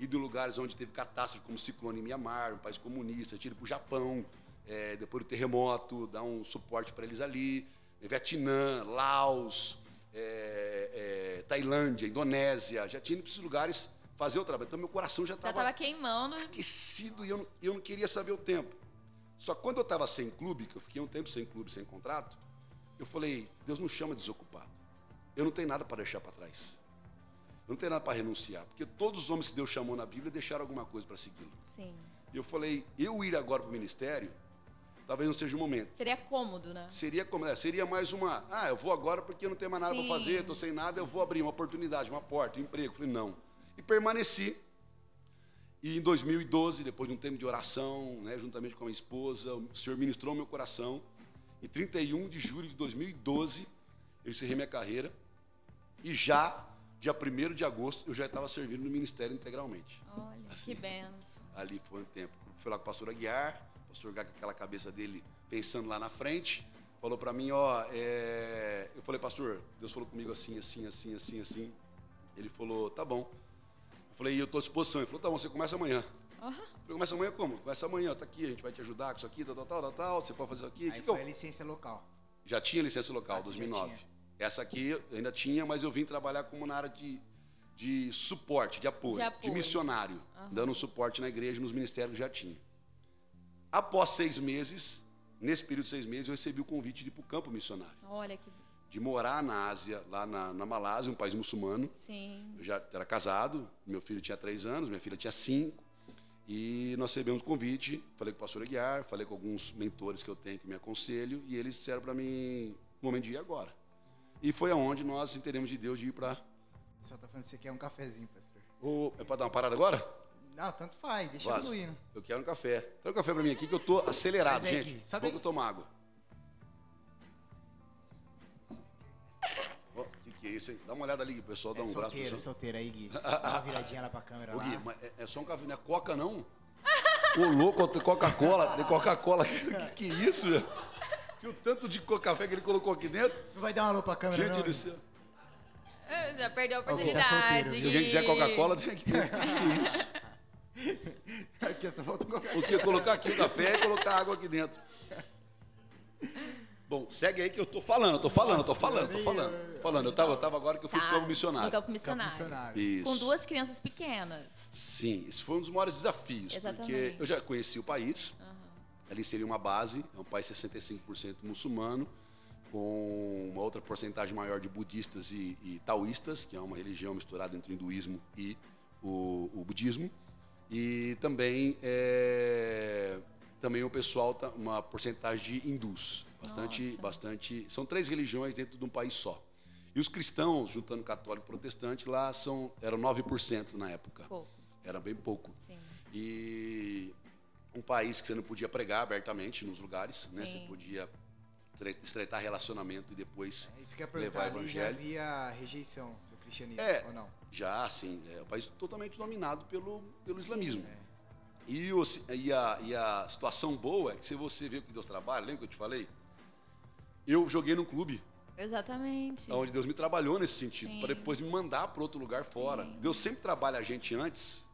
B: ido em lugares onde teve catástrofe, como ciclone em Mianmar, um país comunista, tinha ido para o Japão, é, depois do terremoto, dar um suporte para eles ali, Vietnã, Laos, é, é, Tailândia, Indonésia, já tinha ido para esses lugares fazer o trabalho. Então meu coração já
C: Já
B: estava
C: tava queimando.
B: aquecido e eu, eu não queria saber o tempo. Só que quando eu estava sem clube, que eu fiquei um tempo sem clube, sem contrato, eu falei, Deus não chama desocupado. Eu não tenho nada para deixar para trás. Eu não tenho nada para renunciar. Porque todos os homens que Deus chamou na Bíblia deixaram alguma coisa para segui-lo.
C: Sim.
B: E eu falei, eu ir agora para o ministério, talvez não seja o momento.
C: Seria cômodo, né?
B: Seria, como- é, seria mais uma, ah, eu vou agora porque eu não tenho mais nada para fazer, estou sem nada, eu vou abrir uma oportunidade, uma porta, um emprego. Falei, não. E permaneci. E em 2012, depois de um tempo de oração, né, juntamente com a minha esposa, o Senhor ministrou meu coração. Em 31 de julho de 2012, eu encerrei minha carreira. E já, dia 1 de agosto, eu já estava servindo no ministério integralmente.
C: Olha,
B: Assim.
C: que benção.
B: Ali foi um tempo. Fui lá com o pastor Aguiar, o pastor Aguiar com aquela cabeça dele pensando lá na frente, falou para mim, ó, é... eu falei, pastor, Deus falou comigo assim, assim, assim, assim, assim. Ele falou, tá bom. Falei, eu estou à disposição. Ele falou, tá bom, você começa amanhã. Eu falei, começa amanhã como? Começa amanhã, tá aqui, a gente vai te ajudar com isso aqui, tal, tal, tal, tal, você pode fazer isso aqui.
A: Aí
B: Que que
A: foi a
B: eu...
A: licença local.
B: Já tinha licença local,
A: Ah, você já
B: 2009.
A: tinha.
B: Essa aqui eu ainda tinha, mas eu vim trabalhar como na área de, de suporte, de apoio,
C: De
B: de,
C: apoio.
B: missionário,
C: Aham.
B: dando suporte na igreja, nos ministérios que já tinha. Após seis meses, nesse período de seis meses, eu recebi o convite de ir para o campo missionário,
C: olha que.
B: De morar na Ásia, lá na, na Malásia, um país muçulmano.
C: Sim.
B: Eu já era casado, meu filho tinha três anos, minha filha tinha cinco. E nós recebemos o convite, falei com o pastor Aguiar, falei com alguns mentores que eu tenho que me aconselho, e eles disseram para mim, o momento de ir agora. E foi aonde nós entendemos de Deus de ir para...
A: O pessoal tá falando que você quer um cafezinho, pastor.
B: O... É para dar uma parada agora?
A: Não, tanto faz, deixa fluindo.
B: Eu quero um café. Traz um café para mim aqui que eu tô acelerado,
A: aí
B: gente.
A: aqui,
B: Pouco
A: aí.
B: eu tomo água. O que, que é isso aí? Dá uma olhada ali, pessoal, dá
A: É
B: um braço pro
A: solteiro, solteiro aí, Gui. [LAUGHS] Dá uma viradinha lá pra câmera
B: Ô,
A: lá.
B: Gui, mas é, é só um café, não é coca não? Ô, louco, tem Coca-Cola, tem Coca-Cola. [LAUGHS] Que, que isso, velho? Que o tanto de café que ele colocou aqui dentro.
A: Não vai dar uma alô pra câmera,
B: Gente
A: não?
B: do céu.
C: Eh, Já perdeu a
A: Alguém tá
C: oportunidade.
A: solteiro,
B: Se alguém quiser. Coca-Cola, tem aqui dentro. Que que é isso? [LAUGHS]
A: Aqui, só falta café.
B: Eu queria colocar aqui o café e colocar água aqui dentro. Bom, segue aí que eu tô falando, eu tô falando, eu tô falando, tô falando. Tô falando. Eu tava, eu tava agora que eu fui pro
C: Tá,
B: campo
C: No
B: missionário.
C: campo missionário.
A: missionário.
B: Isso.
C: Com duas crianças pequenas.
B: Sim, esse foi um dos maiores desafios.
C: Exatamente.
B: Porque eu já conheci o país, ali seria uma base, é um país 65% muçulmano, com uma outra porcentagem maior de budistas e, e taoístas, que é uma religião misturada entre o hinduísmo e o, o budismo. E também, é, também o pessoal, tá- uma porcentagem de hindus. Bastante,
C: Nossa.
B: bastante. São três religiões dentro de um país só. E os cristãos, juntando católico e protestante, lá são, eram 9% na época.
C: Pouco.
B: Era bem pouco.
C: Sim.
B: E um país que você não podia pregar abertamente nos lugares, né? Você podia tre- estreitar relacionamento e depois
A: É Isso que eu ia
B: levar o
A: ali já
B: evangelho.
A: havia rejeição do cristianismo,
B: É.
A: ou não?
B: Já, assim, é um país totalmente dominado pelo, pelo islamismo.
A: É.
B: E, o- e, a, e a situação boa é que se você vê o que Deus trabalha, lembra que eu te falei? Eu joguei num clube
C: Exatamente.
B: onde Deus me trabalhou nesse sentido, para depois me mandar para outro lugar fora.
C: Sim.
B: Deus sempre trabalha a gente antes,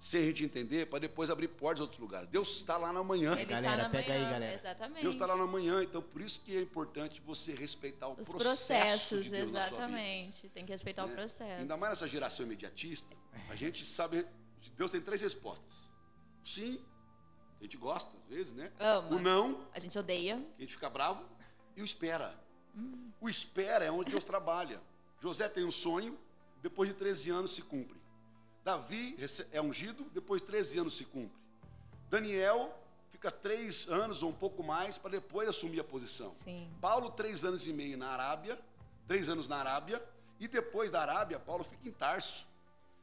B: sem a gente entender, para depois abrir portas em outros lugares. Deus está lá na manhã.
C: Ele
A: Galera,
C: tá na
A: pega aí,
C: manhã,
A: galera.
C: Exatamente.
B: Deus está lá na manhã, então por isso que é importante você respeitar o
C: Os
B: processo
C: processos,
B: de Deus na sua vida.
C: exatamente. Tem que respeitar o
B: né?
C: processo.
B: Ainda mais nessa geração imediatista, a gente sabe, Deus tem três respostas. O sim, a gente gosta às vezes, né?
C: Ama.
B: O não,
C: A gente odeia.
B: que a gente fica bravo, e o espera. O espera é onde Deus trabalha. José tem um sonho, depois de 13 anos se cumpre. Davi é ungido, depois de 13 anos se cumpre. Daniel fica três anos ou um pouco mais para depois assumir a posição.
C: Sim.
B: Paulo, três anos e meio na Arábia, três anos na Arábia, e depois da Arábia, Paulo fica em Tarso.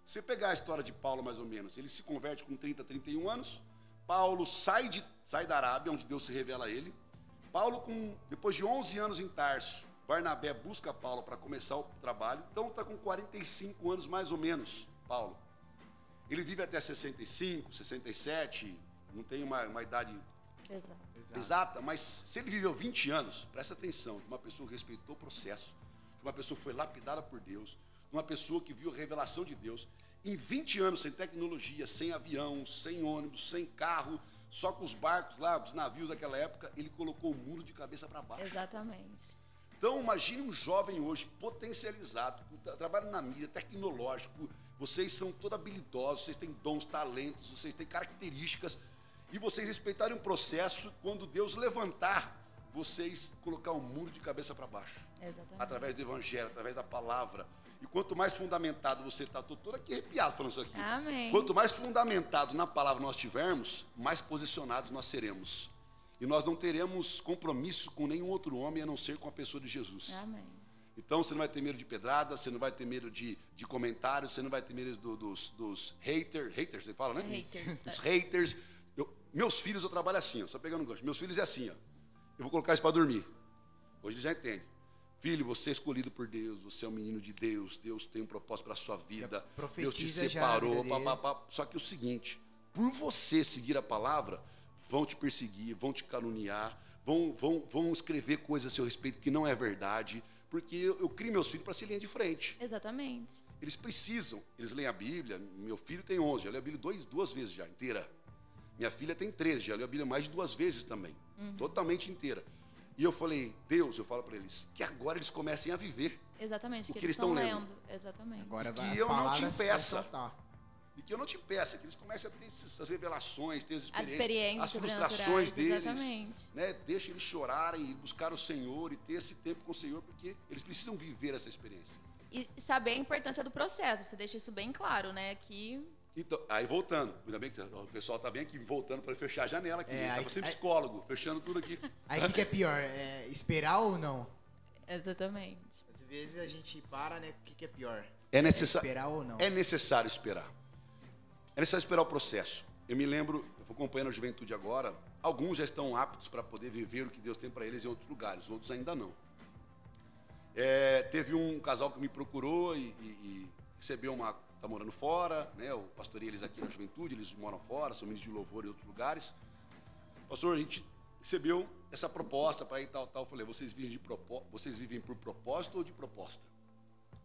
B: Se você pegar a história de Paulo, mais ou menos, ele se converte com 30, 31 anos. Paulo sai, de, sai da Arábia, onde Deus se revela a ele. Paulo, com, depois de 11 anos em Tarso, Barnabé busca Paulo para começar o trabalho. Então, está com 45 anos, mais ou menos, Paulo. Ele vive até 65, 67, não tem uma, uma idade
C: Exato.
B: Exata, mas se ele viveu 20 anos, presta atenção, de uma pessoa que respeitou o processo, de uma pessoa que foi lapidada por Deus, de uma pessoa que viu a revelação de Deus, em 20 anos sem tecnologia, sem avião, sem ônibus, sem carro, só com os barcos lá, os navios daquela época, ele colocou o mundo de cabeça para baixo.
C: Exatamente.
B: Então, imagine um jovem hoje potencializado, com tra- trabalho na mídia, tecnológico. Vocês são todos habilidosos, vocês têm dons, talentos, vocês têm características. E vocês respeitarem um processo, quando Deus levantar, vocês colocar o mundo de cabeça para baixo.
C: Exatamente.
B: Através do Evangelho, através da palavra. E quanto mais fundamentado você está, estou todo aqui arrepiado falando isso aqui.
C: Amém.
B: Quanto mais fundamentados na palavra nós tivermos, mais posicionados nós seremos. E nós não teremos compromisso com nenhum outro homem a não ser com a pessoa de Jesus.
C: Amém.
B: Então você não vai ter medo de pedrada, você não vai ter medo de, de comentários, você não vai ter medo do- dos, dos haters, haters, você fala, né?
C: Haters,
B: Os haters. Eu- meus filhos, eu trabalho assim, ó, só pegando um gancho. Meus filhos é assim, ó. Eu vou colocar isso para dormir. Hoje eles já entendem. Filho, você é escolhido por Deus, você é um menino de Deus, Deus tem um propósito para a sua vida, Deus te separou, pá, pá, pá. só que o seguinte, por você seguir a palavra, vão te perseguir, vão te caluniar, vão, vão, vão escrever coisas a seu respeito que não é verdade, porque eu, eu crio meus filhos para ser linha de frente.
C: Exatamente.
B: Eles precisam, eles leem a Bíblia, meu filho tem 11, já leu a Bíblia dois, duas vezes já, inteira. Minha filha tem 13, já leu a Bíblia mais de duas vezes também, totalmente inteira. E eu falei, Deus, eu falo para eles, que agora eles comecem a viver.
C: Exatamente.
B: O
C: que
B: que
C: eles
B: eles tão
C: estão
B: lendo.
C: lendo. Exatamente.
A: Agora
B: Que eu não te impeça. E que eu não te impeça, que eles comecem a ter essas revelações, ter as
C: As
B: experiências,
C: experiências
B: as frustrações deles.
C: exatamente.
B: Né? Deixa eles chorarem e buscar o Senhor e ter esse tempo com o Senhor, porque eles precisam viver essa experiência.
C: E saber a importância do processo. Você deixa isso bem claro, né? Que
B: Então, aí voltando, ainda bem que o pessoal está bem aqui, voltando para fechar a janela aqui.
A: É,
B: É,
A: aí-
B: Estava sempre
A: aí-
B: psicólogo, fechando tudo aqui. [LAUGHS]
A: Aí o que, que é pior? É esperar ou não?
C: Exatamente.
A: Às vezes a gente para, né? O que, que é pior?
B: É necessário.
A: Esperar ou não?
B: É necessário esperar. É necessário esperar o processo. Eu me lembro, eu vou acompanhando a juventude agora, alguns já estão aptos para poder viver o que Deus tem para eles em outros lugares, outros ainda não. É, teve um casal que me procurou e, e- e recebeu uma. Está morando fora, né? Eu pastorei eles aqui na juventude, eles moram fora, são ministros de louvor em outros lugares. Pastor, a gente recebeu essa proposta para ir tal, tal. Eu falei, vocês vivem, de propó vocês vivem por propósito ou de proposta?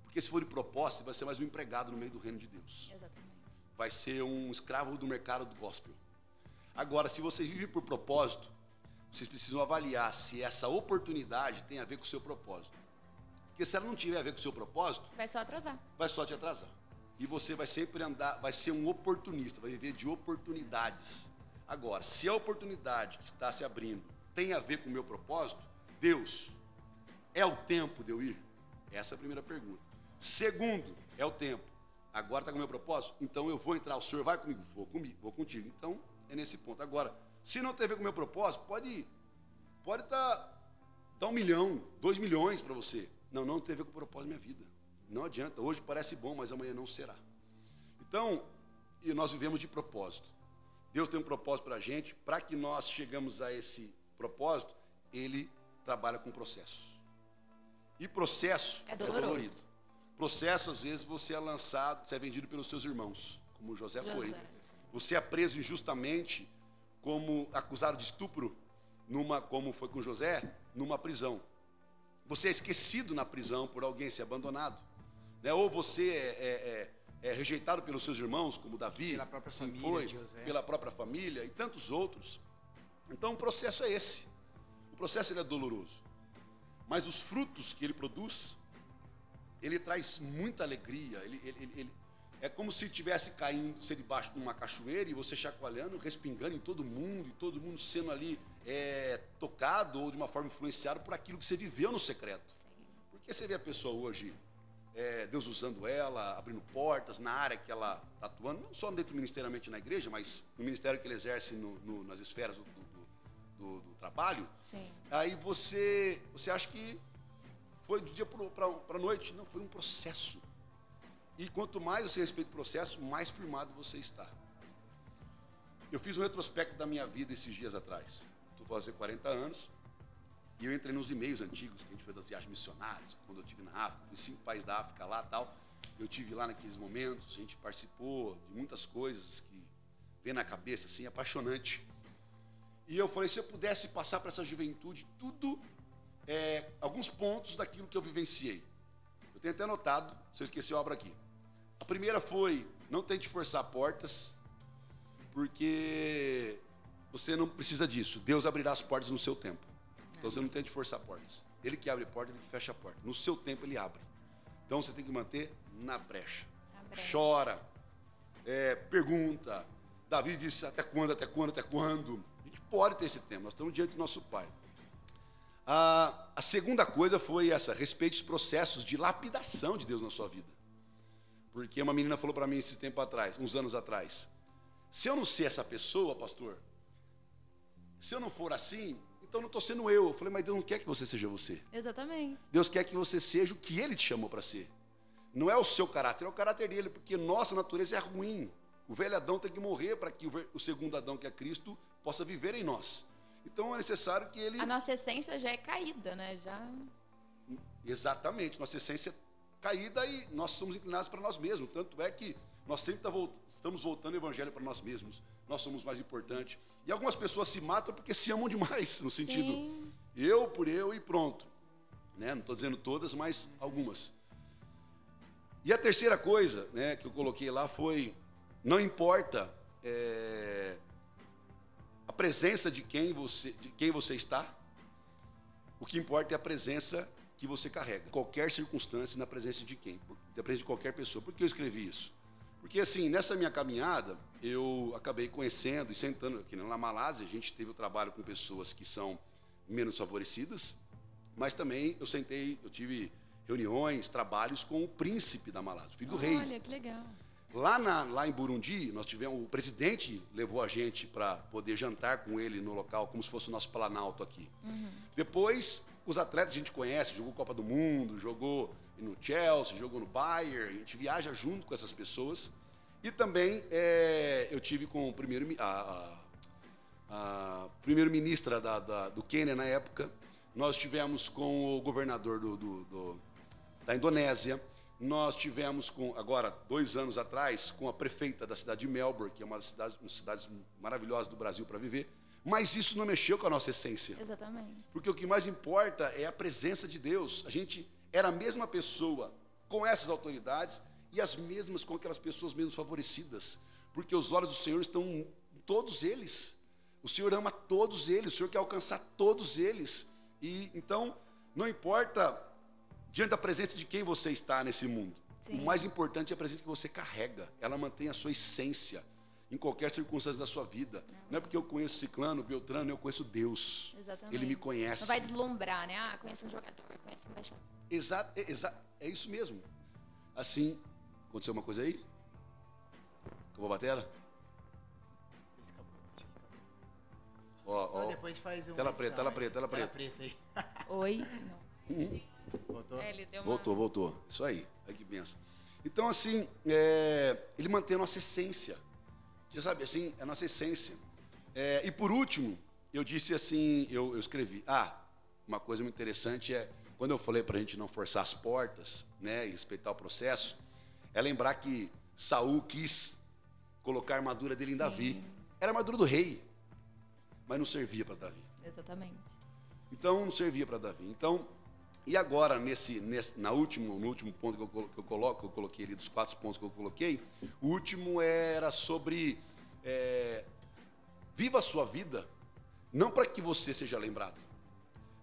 B: Porque se for de propósito, você vai ser mais um empregado no meio do reino de Deus.
C: Exatamente.
B: Vai ser um escravo do mercado do gospel. Agora, se vocês vivem por propósito, vocês precisam avaliar se essa oportunidade tem a ver com o seu propósito. Porque se ela não tiver a ver com o seu propósito,
C: Vai só atrasar.
B: vai só te atrasar. E você vai sempre andar, vai ser um oportunista, vai viver de oportunidades. Agora, se a oportunidade que está se abrindo tem a ver com o meu propósito, Deus, é o tempo de eu ir? Essa é a primeira pergunta. Segundo, é o tempo. Agora está com o meu propósito? Então eu vou entrar. O senhor vai comigo? Vou comigo, vou contigo. Então, é nesse ponto. Agora, se não tem a ver com o meu propósito, pode ir. Pode estar dar um milhão, dois milhões para você. Não, não tem a ver com o propósito da minha vida. Não adianta. Hoje parece bom, mas amanhã não será. Então, e nós vivemos de propósito. Deus tem um propósito para a gente. Para que nós chegamos a esse propósito, Ele trabalha com processo. E processo
C: É doloroso.
B: dolorido. Processo, às vezes, você é lançado, você é vendido pelos seus irmãos, como José foi.
C: José.
B: Você é preso injustamente, como acusado de estupro, numa, como foi com José, numa prisão. Você é esquecido na prisão por alguém, ser abandonado. Né? Ou você é, é- é- é rejeitado pelos seus irmãos, como Davi,
A: Pela própria família
B: foi, pela própria família e tantos outros. Então o processo é esse. O processo ele é doloroso. Mas os frutos que ele produz, ele traz muita alegria. Ele, ele- ele- ele- é como se estivesse caindo, você debaixo de uma cachoeira e você chacoalhando, respingando em todo mundo, e todo mundo sendo ali é, tocado ou de uma forma influenciado por aquilo que você viveu no secreto. Porque você vê a pessoa hoje, é, Deus usando ela, abrindo portas na área que ela está atuando, não só dentro ministerialmente na igreja, mas no ministério que ele exerce no- no- nas esferas do, do- do- do trabalho.
C: Sim.
B: Aí você, você acha que foi do dia para a noite. Não, foi um processo. E quanto mais você respeita o processo, mais firmado você está. Eu fiz um retrospecto da minha vida esses dias atrás. Estou fazendo 40 anos. E eu entrei nos e-mails antigos que a gente fez das viagens missionárias, quando eu estive na África, fui cinco países da África lá tal. Eu tive lá naqueles momentos, a gente participou de muitas coisas que vem na cabeça, assim, apaixonante. E eu falei, se eu pudesse passar para essa juventude tudo, é, alguns pontos daquilo que eu vivenciei. Eu tenho até anotado, se eu esqueci a obra aqui. A primeira foi, não tente forçar portas, porque você não precisa disso. Deus abrirá as portas no seu tempo. Então você não tente forçar portas. Ele que abre a porta, ele que fecha a porta. No seu tempo ele abre. Então você tem que manter na brecha.
C: Na brecha.
B: Chora, é, pergunta. Davi disse até quando, até quando, até quando. A gente pode ter esse tempo, nós estamos diante do nosso Pai. A, a segunda coisa foi essa, respeite os processos de lapidação de Deus na sua vida. Porque uma menina falou para mim esse tempo atrás, uns anos atrás, se eu não ser essa pessoa, pastor, se eu não for assim, então não estou sendo eu. Eu falei, mas Deus não quer que você seja você.
C: Exatamente.
B: Deus quer que você seja o que Ele te chamou para ser. Não é o seu caráter, é o caráter dele, porque nossa natureza é ruim. O velho Adão tem que morrer para que o segundo Adão, que é Cristo, possa viver em nós. Então é necessário que ele.
C: A nossa essência já é caída, né? Já.
B: Exatamente, nossa essência é caída e nós somos inclinados para nós mesmos. Tanto é que nós sempre tá estamos voltando o evangelho para nós mesmos. Nós somos mais importantes. E algumas pessoas se matam porque se amam demais, no sentido Sim. eu por eu e pronto. Né? Não estou dizendo todas, mas algumas. E a terceira coisa né, que eu coloquei lá foi: não importa é, a presença de quem, você, de quem você está, o que importa é a presença que você carrega. Qualquer circunstância, na presença de quem? Na presença de qualquer pessoa. Por que eu escrevi isso? Porque, assim, nessa minha caminhada, eu acabei conhecendo e sentando aqui na Malásia, a gente teve o trabalho com pessoas que são menos favorecidas, mas também eu sentei, eu tive reuniões, trabalhos com o príncipe da Malásia, o filho do
C: Olha,
B: rei.
C: Olha, que legal.
B: Lá, na, lá em Burundi, nós tivemos, o presidente levou a gente para poder jantar com ele no local, como se fosse o nosso planalto aqui. Uhum. Depois, os atletas a gente conhece, jogou Copa do Mundo, jogou no Chelsea, jogou no Bayern, a gente viaja junto com essas pessoas. E também é, eu tive com o primeiro, a, a, a primeiro-ministra da, da, do Quênia na época, nós tivemos com o governador do, do, do, da Indonésia, nós tivemos com, agora, dois anos atrás, com a prefeita da cidade de Melbourne, que é uma das cidades, uma das cidades maravilhosas do Brasil para viver, mas isso não mexeu com a nossa essência.
C: Exatamente.
B: Porque o que mais importa é a presença de Deus. A gente era a mesma pessoa com essas autoridades e as mesmas com aquelas pessoas menos favorecidas, porque os olhos do Senhor estão em todos eles. O Senhor ama todos eles, o Senhor quer alcançar todos eles. E então, não importa diante da presença de quem você está nesse mundo. Sim. O mais importante é a presença que você carrega. Ela mantém a sua essência em qualquer circunstância da sua vida. Não, não é porque eu conheço Ciclano, Beltrano, eu conheço Deus.
C: Exatamente.
B: Ele me conhece.
C: Não vai deslumbrar, né? Ah, conheço um jogador, conheço um baixador.
B: Exato, é, exa, é isso mesmo. Assim, aconteceu uma coisa aí? Acabou a batera?
A: Ó, ó. depois faz um.
B: Tela preta, tela preta, tela preta.
A: Tela preta aí. [LAUGHS]
C: Oi.
B: Uhum.
A: Voltou?
C: É, ele deu
B: uma... Voltou, voltou. Isso aí. Aí que benção. Então, assim, é, ele mantém a nossa essência. Já sabe, assim, a nossa essência. É, e por último, eu disse assim, eu, eu escrevi, ah, uma coisa muito interessante é quando eu falei para a gente não forçar as portas, né, e respeitar o processo, é lembrar que Saul quis colocar a armadura dele em Sim. Davi. Era a armadura do rei, mas não servia para Davi.
C: Exatamente.
B: Então não servia para Davi. Então, e agora nesse, nesse na último, no último ponto que eu, que eu coloco, eu coloquei ali dos quatro pontos que eu coloquei, o último era sobre é, viva a sua vida, não para que você seja lembrado,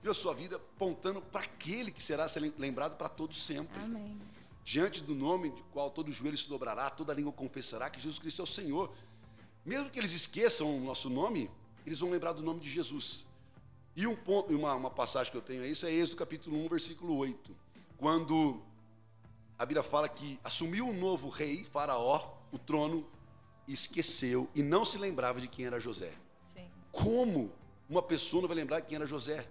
B: Viu a sua vida apontando para aquele que será lembrado para todos sempre.
C: Amém.
B: Diante do nome de qual todo joelho se dobrará, toda língua confessará que Jesus Cristo é o Senhor. Mesmo que eles esqueçam o nosso nome, eles vão lembrar do nome de Jesus. E um ponto, uma, uma passagem que eu tenho é isso, é Êxodo capítulo 1, versículo 8. Quando a Bíblia fala que assumiu um novo rei, Faraó, o trono, esqueceu e não se lembrava de quem era José.
C: Sim.
B: Como uma pessoa não vai lembrar de quem era José?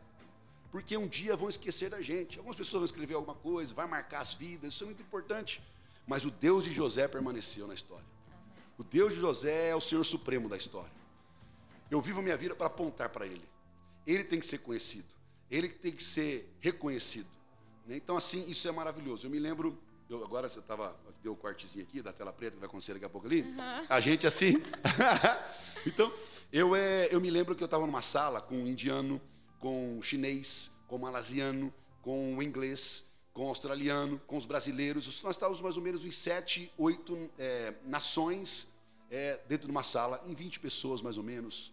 B: Porque um dia vão esquecer da gente. Algumas pessoas vão escrever alguma coisa, vai marcar as vidas, isso é muito importante. Mas o Deus de José permaneceu na história. O Deus de José é o Senhor Supremo da história. Eu vivo a minha vida para apontar para Ele. Ele tem que ser conhecido. Ele tem que ser reconhecido. Né? Então, assim, isso é maravilhoso. Eu me lembro, eu, agora você estava, deu o cortezinho aqui da tela preta que vai acontecer daqui a pouco ali. Uhum. A gente assim. [LAUGHS] então, eu, é, eu me lembro que eu estava numa sala com um indiano com o chinês, com o malasiano, com o inglês, com o australiano, com os brasileiros. Nós estávamos mais ou menos em sete, oito é, nações é, dentro de uma sala, em 20 pessoas mais ou menos,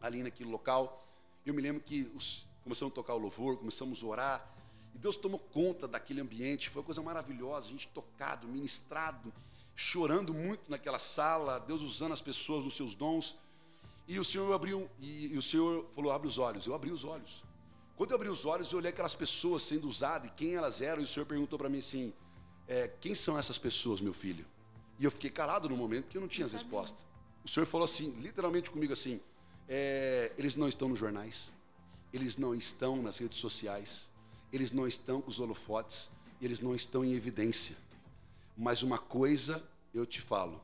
B: ali naquele local. Eu me lembro que os, começamos a tocar o louvor, começamos a orar, e Deus tomou conta daquele ambiente. Foi uma coisa maravilhosa, a gente tocado, ministrado, chorando muito naquela sala, Deus usando as pessoas nos seus dons. E o Senhor abriu, e, o Senhor falou: abre os olhos. Eu abri os olhos. Quando eu abri os olhos, eu olhei aquelas pessoas sendo usadas e quem elas eram, e o Senhor perguntou para mim assim: é, quem são essas pessoas, meu filho? E eu fiquei calado no momento porque eu não tinha as respostas. O Senhor falou assim, literalmente comigo assim: é, eles não estão nos jornais, eles não estão nas redes sociais, eles não estão com os holofotes, eles não estão em evidência. Mas uma coisa eu te falo,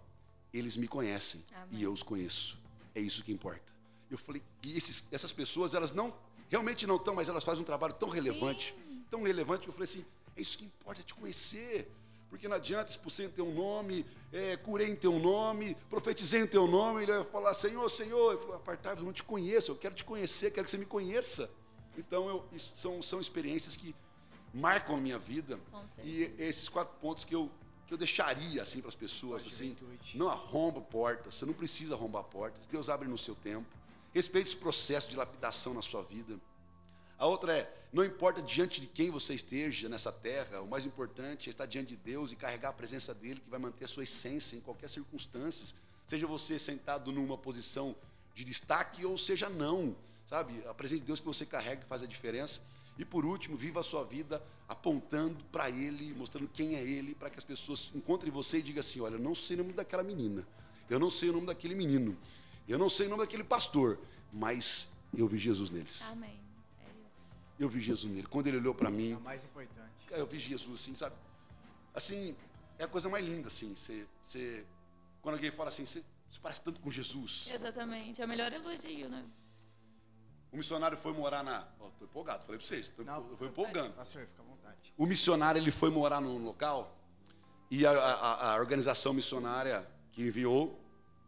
B: eles me conhecem
C: Amém.
B: e eu os conheço. É isso que importa. Eu falei, e esses- essas pessoas, elas não, realmente não estão, mas elas fazem um trabalho tão relevante, tão relevante, que eu falei assim, é isso que importa, é te conhecer. Porque não adianta expulsei em teu nome, é, curei em teu nome, profetizei em teu nome, ele vai falar, Senhor, Senhor, eu falo, apartai-vos, eu não te conheço, eu quero te conhecer, quero que você me conheça. Então, eu, são, são experiências que marcam a minha vida. E esses quatro pontos que eu, que eu deixaria assim para as pessoas, assim, não arromba portas, você não precisa arrombar portas, Deus abre no seu tempo. Respeite esse processo de lapidação na sua vida. A outra é, não importa diante de quem você esteja nessa terra, o mais importante é estar diante de Deus e carregar a presença dele, que vai manter a sua essência em qualquer circunstância. Seja você sentado numa posição de destaque ou seja não, sabe? A presença de Deus que você carrega faz a diferença. E por último, viva a sua vida apontando para Ele, mostrando quem é Ele, para que as pessoas encontrem você e digam assim: olha, eu não sei o nome daquela menina, eu não sei o nome daquele menino, eu não sei o nome daquele pastor, mas eu vi Jesus neles.
C: Amém. É isso.
B: Eu vi Jesus nele. Quando ele olhou para
A: É
B: mim,
A: o mais importante.
B: eu vi Jesus assim, sabe? Assim, é a coisa mais linda, assim. Você, você, quando alguém fala assim, você, você parece tanto com Jesus.
C: Exatamente. É o melhor elogio, né?
B: O missionário foi morar na. Ó, tô empolgado, falei para vocês, tô,
A: Não,
B: eu vou empolgando.
A: Pastor, fica à vontade.
B: O missionário ele foi morar num local e a, a- a organização missionária que enviou,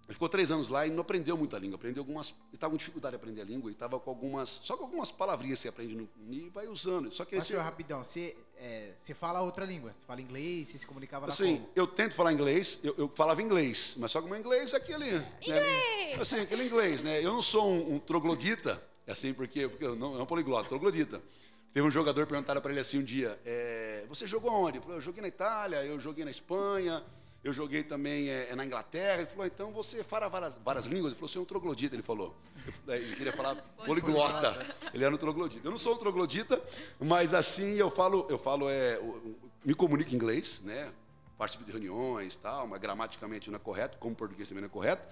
B: ele ficou três anos lá e não aprendeu muita língua. Aprendeu algumas. Ele estava com dificuldade de aprender a língua e estava com algumas. Só com algumas palavrinhas que você aprende no, e vai usando. Só que esse,
A: Pastor, rapidão, você, é, você fala outra língua? Você fala inglês? Você se comunicava lá
B: Assim,
A: como?
B: eu tento falar inglês, eu, eu falava inglês, mas só que o meu inglês é aquele. Né, assim, aquele inglês, né? Eu não sou um, um troglodita, assim, porque, porque eu não é um poliglota, troglodita. Teve um jogador perguntaram para ele assim um dia: é, Você jogou aonde? Ele falou: Eu joguei na Itália, eu joguei na Espanha, eu joguei também é, na Inglaterra. Ele falou: Então você fala várias, várias línguas? Ele falou: Você é um troglodita. Ele falou: Ele queria falar [LAUGHS] poliglota. Ele era um troglodita. Eu não sou um troglodita, mas assim eu falo, eu falo, é, me comunico em inglês, né? participo de reuniões tal, mas gramaticamente não é correto, como português também não é correto.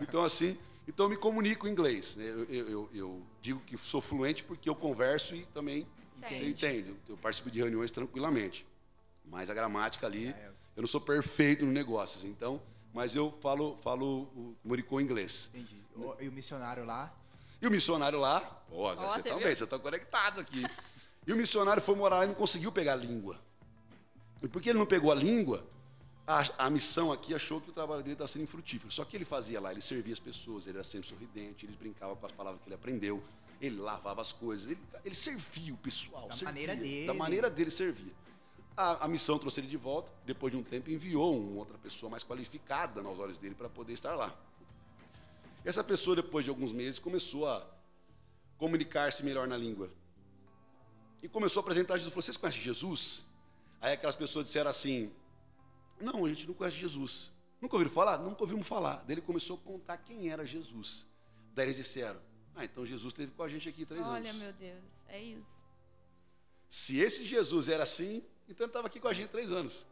B: Então, assim, então eu me comunico em inglês. né? Eu, eu- eu- digo que sou fluente porque eu converso e também você
C: Entende.
B: entende. Eu participo de reuniões tranquilamente. Mas a gramática ali,
A: É, eu-
B: não sou perfeito no negócios, então, mas eu falo, falo, o- comunico em inglês.
A: Entendi. E o missionário lá?
B: E o missionário lá, pô, agora
C: Ó,
B: você
C: você
B: tá bem, você tá conectado aqui. [LAUGHS] E o missionário foi morar lá e não conseguiu pegar a língua. E porque ele não pegou a língua, a, a missão aqui achou que o trabalho dele estava sendo infrutífero. Só que ele fazia lá, ele servia as pessoas, ele era sempre sorridente, ele brincava com as palavras que ele aprendeu, ele lavava as coisas, ele, ele servia o pessoal.
A: Da
B: servia,
A: maneira dele.
B: Da maneira dele servia. A, a missão trouxe ele de volta, depois de um tempo enviou uma outra pessoa mais qualificada nos olhos dele para poder estar lá. Essa pessoa, depois de alguns meses, começou a comunicar-se melhor na língua. E começou a apresentar Jesus. Falou, vocês conhecem Jesus? Aí aquelas pessoas disseram assim, não, a gente não conhece Jesus. Nunca ouviram falar? Nunca ouvimos falar. Daí ele começou a contar quem era Jesus. Daí eles disseram, ah, então Jesus esteve com a gente aqui três
C: Olha,
B: anos.
C: meu Deus. É isso.
B: Se esse Jesus era assim, então ele estava aqui com a gente três anos.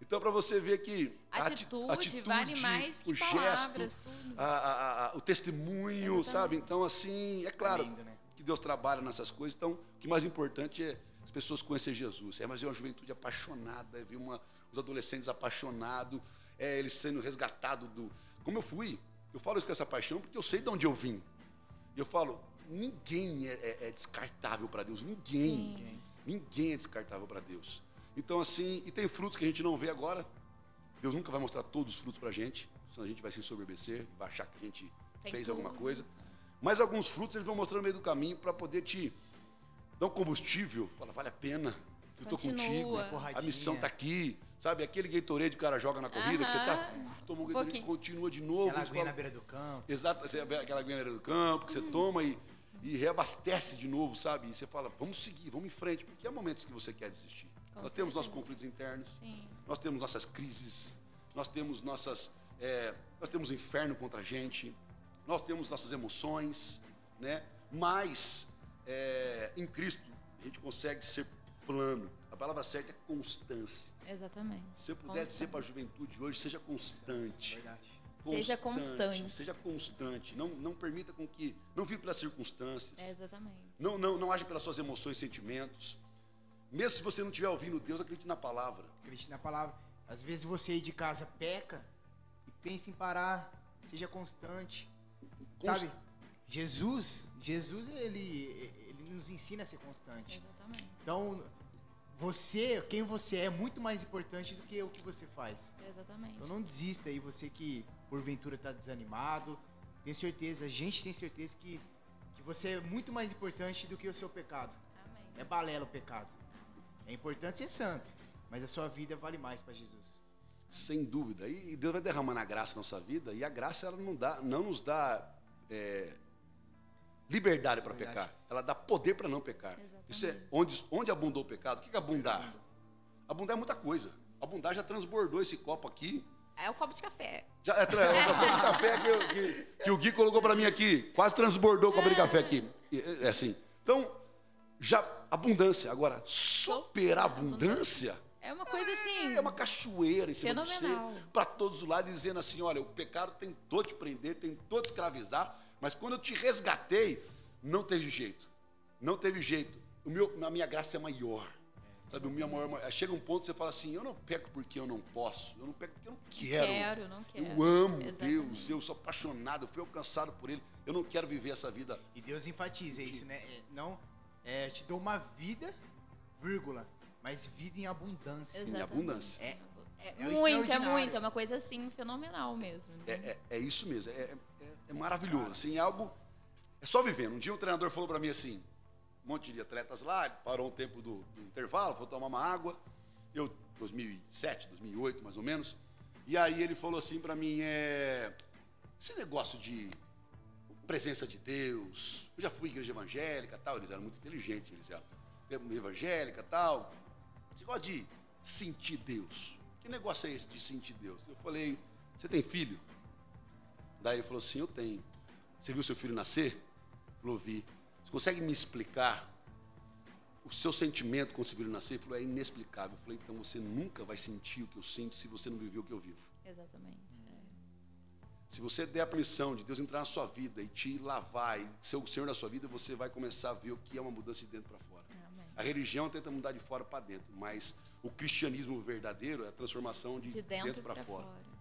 B: Então, para você ver que a ati-
C: Atitude, vale mais que
B: o
C: palavras,
B: gesto,
C: tudo.
B: a- a- a- o testemunho,
C: Exatamente.
B: sabe? Então, assim, é claro
A: É lindo, né?
B: que Deus trabalha nessas coisas. Então, o que mais importante é as pessoas conhecerem Jesus. É, mas é uma juventude apaixonada, é ver uma, os adolescentes apaixonados, é eles sendo resgatados do. Como eu fui, eu falo isso com essa paixão porque eu sei de onde eu vim. E eu falo, ninguém é, é- é descartável para Deus, ninguém.
C: Sim.
B: Ninguém é descartável para Deus. Então, assim, e tem frutos que a gente não vê agora. Deus nunca vai mostrar todos os frutos para a gente, senão a gente vai se ensoberbecer, vai achar que a gente
C: Tem
B: fez
C: tudo.
B: alguma coisa. Mas alguns frutos eles vão mostrando no meio do caminho para poder te dar um combustível. Fala, vale a pena, eu estou contigo, a missão está aqui. Sabe, aquele Gatorade que o cara joga na corrida, que você tá,
C: Aham.
B: tomou o
C: Um
B: Gatorade,
C: pouquinho.
B: continua de novo.
A: Aquela
B: você
A: aguinha
B: fala,
A: na beira do campo.
B: Exato, você aquela aguinha na beira do campo, que
C: Uhum.
B: você toma e, e reabastece de novo, sabe? E você fala, vamos seguir, vamos em frente, porque há momentos que você quer desistir.
C: Com
B: nós temos nossos
C: certeza.
B: conflitos internos,
C: Sim.
B: nós temos nossas crises, nós temos nossas. é, nós temos o inferno contra a gente, nós temos nossas emoções, né? Mas é, em Cristo a gente consegue ser plano. A palavra certa é constância.
C: Exatamente.
B: Se eu pudesse dizer
C: Constante.
B: para a juventude hoje, seja constante.
A: Verdade.
C: Seja constante.
B: Seja constante. Não, não permita com que. Não vive pelas circunstâncias.
C: É, exatamente.
B: Não, não, não age pelas suas emoções e sentimentos. Mesmo se você não estiver ouvindo Deus, acredite na palavra.
A: Acredite na palavra. Às vezes você aí de casa peca e pensa em parar. Seja constante.
B: Const-
A: Sabe? Jesus, Jesus, ele, ele nos ensina a ser constante.
C: Exatamente.
A: Então, você, quem você é, é muito mais importante do que o que você faz.
C: Exatamente.
A: Então não desista aí, você que porventura está desanimado. Tenho certeza, a gente tem certeza que, que você é muito mais importante do que o seu pecado.
C: Amém.
A: É balela o pecado. É importante ser santo, mas a sua vida vale mais para Jesus.
B: Sem dúvida. E Deus vai derramando a graça na nossa vida. E a graça ela não, dá, não nos dá é, liberdade para pecar. Ela dá poder para não pecar.
C: Exatamente.
B: Isso é onde, onde abundou o pecado. O que é abundar? Abundar é muita coisa. Abundar já transbordou esse copo aqui.
C: É o copo de café.
B: Já, é, é o copo de café que, que- que o Gui colocou para mim aqui. Quase transbordou o copo de café aqui. É, é assim. Então, já abundância. Agora, superabundância.
C: É uma coisa assim.
B: É uma cachoeira em cima
C: Fenomenal.
B: de você, para todos os lados, dizendo assim: olha, o pecado tentou te prender, tentou te escravizar, mas quando eu te resgatei, não teve jeito. Não teve jeito. O meu, a minha graça é maior. Sabe, o meu maior, chega um ponto que você fala assim: eu não peco porque eu não posso, eu não peco porque eu não quero.
C: Quero, não quero.
B: Eu amo
C: Exatamente.
B: Deus, eu sou apaixonado, eu fui alcançado por Ele. Eu não quero viver essa vida.
A: E Deus enfatiza isso, né? É, não, é, te dou uma vida, vírgula, mas vida em abundância.
B: Em
C: Exatamente.
B: abundância.
A: É-
C: É,
A: é
C: muito, é muito. É uma coisa assim fenomenal mesmo. né?
B: É, é- é isso mesmo, é, é- é maravilhoso. Assim, é algo. É só vivendo. Um dia um treinador falou para mim assim: um monte de atletas lá, parou um tempo do, do intervalo, foi tomar uma água. Eu, 2007, 2008, mais ou menos. E aí ele falou assim para mim: é, esse negócio de presença de Deus. Eu já fui igreja evangélica tal, eles eram muito inteligentes, eles eram evangélica tal. Esse negócio de sentir Deus. Que negócio é esse de sentir Deus? Eu falei, você tem filho? Daí ele falou assim, eu tenho. Você viu seu filho nascer? Falou, vi. Consegue me explicar o seu sentimento quando você viu ele nascer? Ele falou, é inexplicável. Eu falei, então você nunca vai sentir o que eu sinto se você não viveu o que eu vivo.
C: Exatamente.
B: Se você der a permissão de Deus entrar na sua vida e te lavar e ser o Senhor da sua vida, você vai começar a ver o que é uma mudança de dentro para fora.
C: Amém.
B: A religião tenta mudar de fora para dentro, mas o cristianismo verdadeiro é a transformação de,
C: De dentro,
B: para
C: para
B: fora.
C: fora.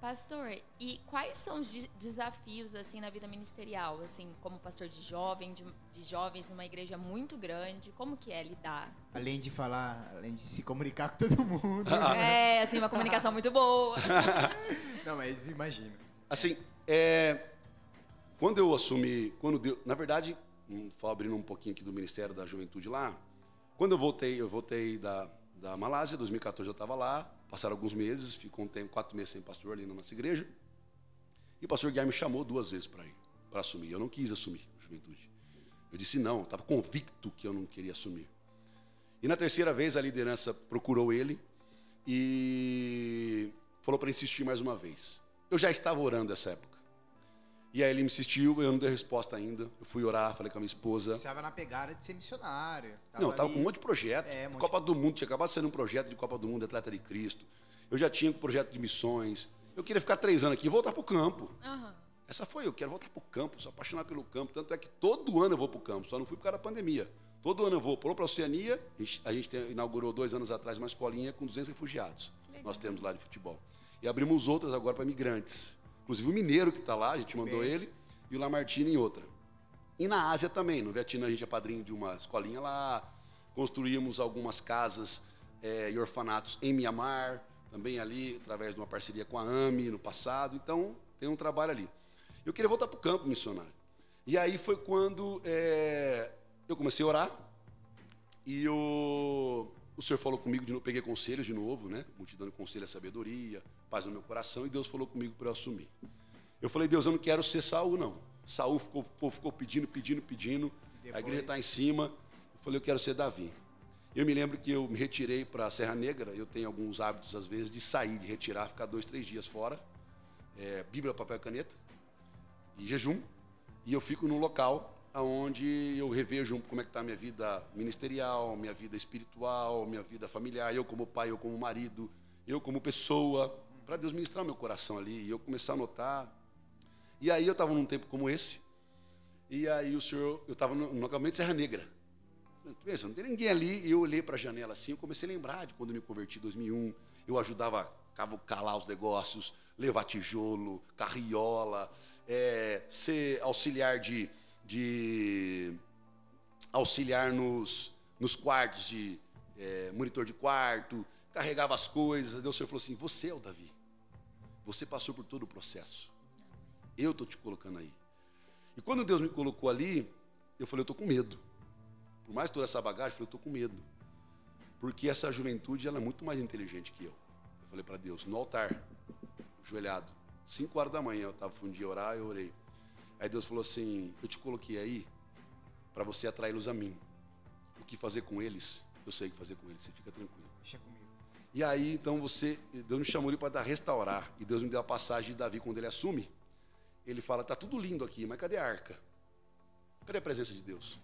C: Pastor, e quais são os de- desafios assim na vida ministerial, assim, como pastor de jovem, de, de jovens numa igreja muito grande, como que é lidar?
A: Além de falar, além de se comunicar com todo mundo. [LAUGHS]
C: É, assim, uma comunicação muito boa. [LAUGHS]
A: Não, mas imagina.
B: Assim, é, quando eu assumi, quando Deus, na verdade, hum, só abrindo um pouquinho aqui do Ministério da Juventude lá, quando eu voltei, eu voltei da, da Malásia, 2014 eu estava lá, passaram alguns meses, ficou um tempo, quatro meses sem pastor ali na nossa igreja, e o pastor Guilherme me chamou duas vezes para ir, para assumir. Eu não quis assumir juventude. Eu disse não, estava convicto que eu não queria assumir. E na terceira vez a liderança procurou ele e falou para insistir mais uma vez. Eu já estava orando nessa época. E aí ele me insistiu, eu não dei resposta ainda. Eu fui orar, falei com a minha esposa.
A: Você estava na pegada de ser missionário.
B: Não, eu estava com um monte de projeto.
A: É, um monte
B: Copa do Mundo, tinha acabado de ser um projeto de Copa do Mundo, Atleta de Cristo. Eu já tinha um projeto de missões. Eu queria ficar três anos aqui e voltar para o campo.
C: Aham.
B: Essa foi, eu quero voltar para o campo, sou apaixonado pelo campo. Tanto é que todo ano eu vou para o campo, só não fui por causa da pandemia. Todo ano eu vou para a Oceania. A gente, a gente tem- inaugurou dois anos atrás uma escolinha com 200 refugiados. Nós temos lá de futebol. E abrimos outras agora para migrantes. Inclusive o Mineiro que está lá, a gente mandou ele, e o Lamartine em outra. E na Ásia também. No Vietnã a gente é padrinho de uma escolinha lá. Construímos algumas casas eh, e orfanatos em Mianmar, também ali, através de uma parceria com a AMI no passado. Então, tem um trabalho ali. Eu queria voltar para o campo missionário. E aí foi quando eh, eu comecei a orar. E o, o Senhor falou comigo, de novo, peguei conselhos de novo, né? Multidão de conselho e sabedoria, paz no meu coração, e Deus falou comigo para eu assumir. Eu falei, Deus, eu não quero ser Saul, não. Saul ficou, o povo ficou pedindo, pedindo, pedindo.
A: E
B: A
A: depois?
B: igreja está em cima. Eu falei, eu quero ser Davi. Eu me lembro que eu me retirei para a Serra Negra. Eu tenho alguns hábitos, às vezes, de sair, de retirar, ficar dois, três dias fora. É, Bíblia, papel e caneta. E jejum. E eu fico num local onde eu revejo como é que está a minha vida ministerial, minha vida espiritual, minha vida familiar, eu como pai, eu como marido, eu como pessoa, para Deus ministrar meu coração ali. E eu comecei a notar. E aí eu estava num tempo como esse. E aí o senhor, eu estava no, no acampamento Serra Negra. Pensa, não tem ninguém ali. E eu olhei para a janela assim, eu comecei a lembrar de quando eu me converti em 2001. Eu ajudava a cavucar lá os negócios, levar tijolo, carriola, é, ser auxiliar de, de auxiliar nos, nos quartos de é, monitor de quarto, carregava as coisas. Deus falou assim: Você é o Davi. Você passou por todo o processo. Eu estou te colocando aí. E quando Deus me colocou ali, eu falei: Eu estou com medo. Por mais toda essa bagagem, eu falei: Eu estou com medo. Porque essa juventude ela é muito mais inteligente que eu. Eu falei para Deus, no altar, ajoelhado, 5 horas da manhã, eu estava um dia orar, eu orei. Aí Deus falou assim: Eu te coloquei aí para você atraí-los a mim. O que fazer com eles, eu sei o que fazer com eles, você fica tranquilo.
A: Deixa comigo.
B: E aí, então você, Deus me chamou ali para restaurar. E Deus me deu a passagem de Davi quando ele assume. Ele fala: "Tá tudo lindo aqui, mas cadê a arca? Cadê a presença de Deus?"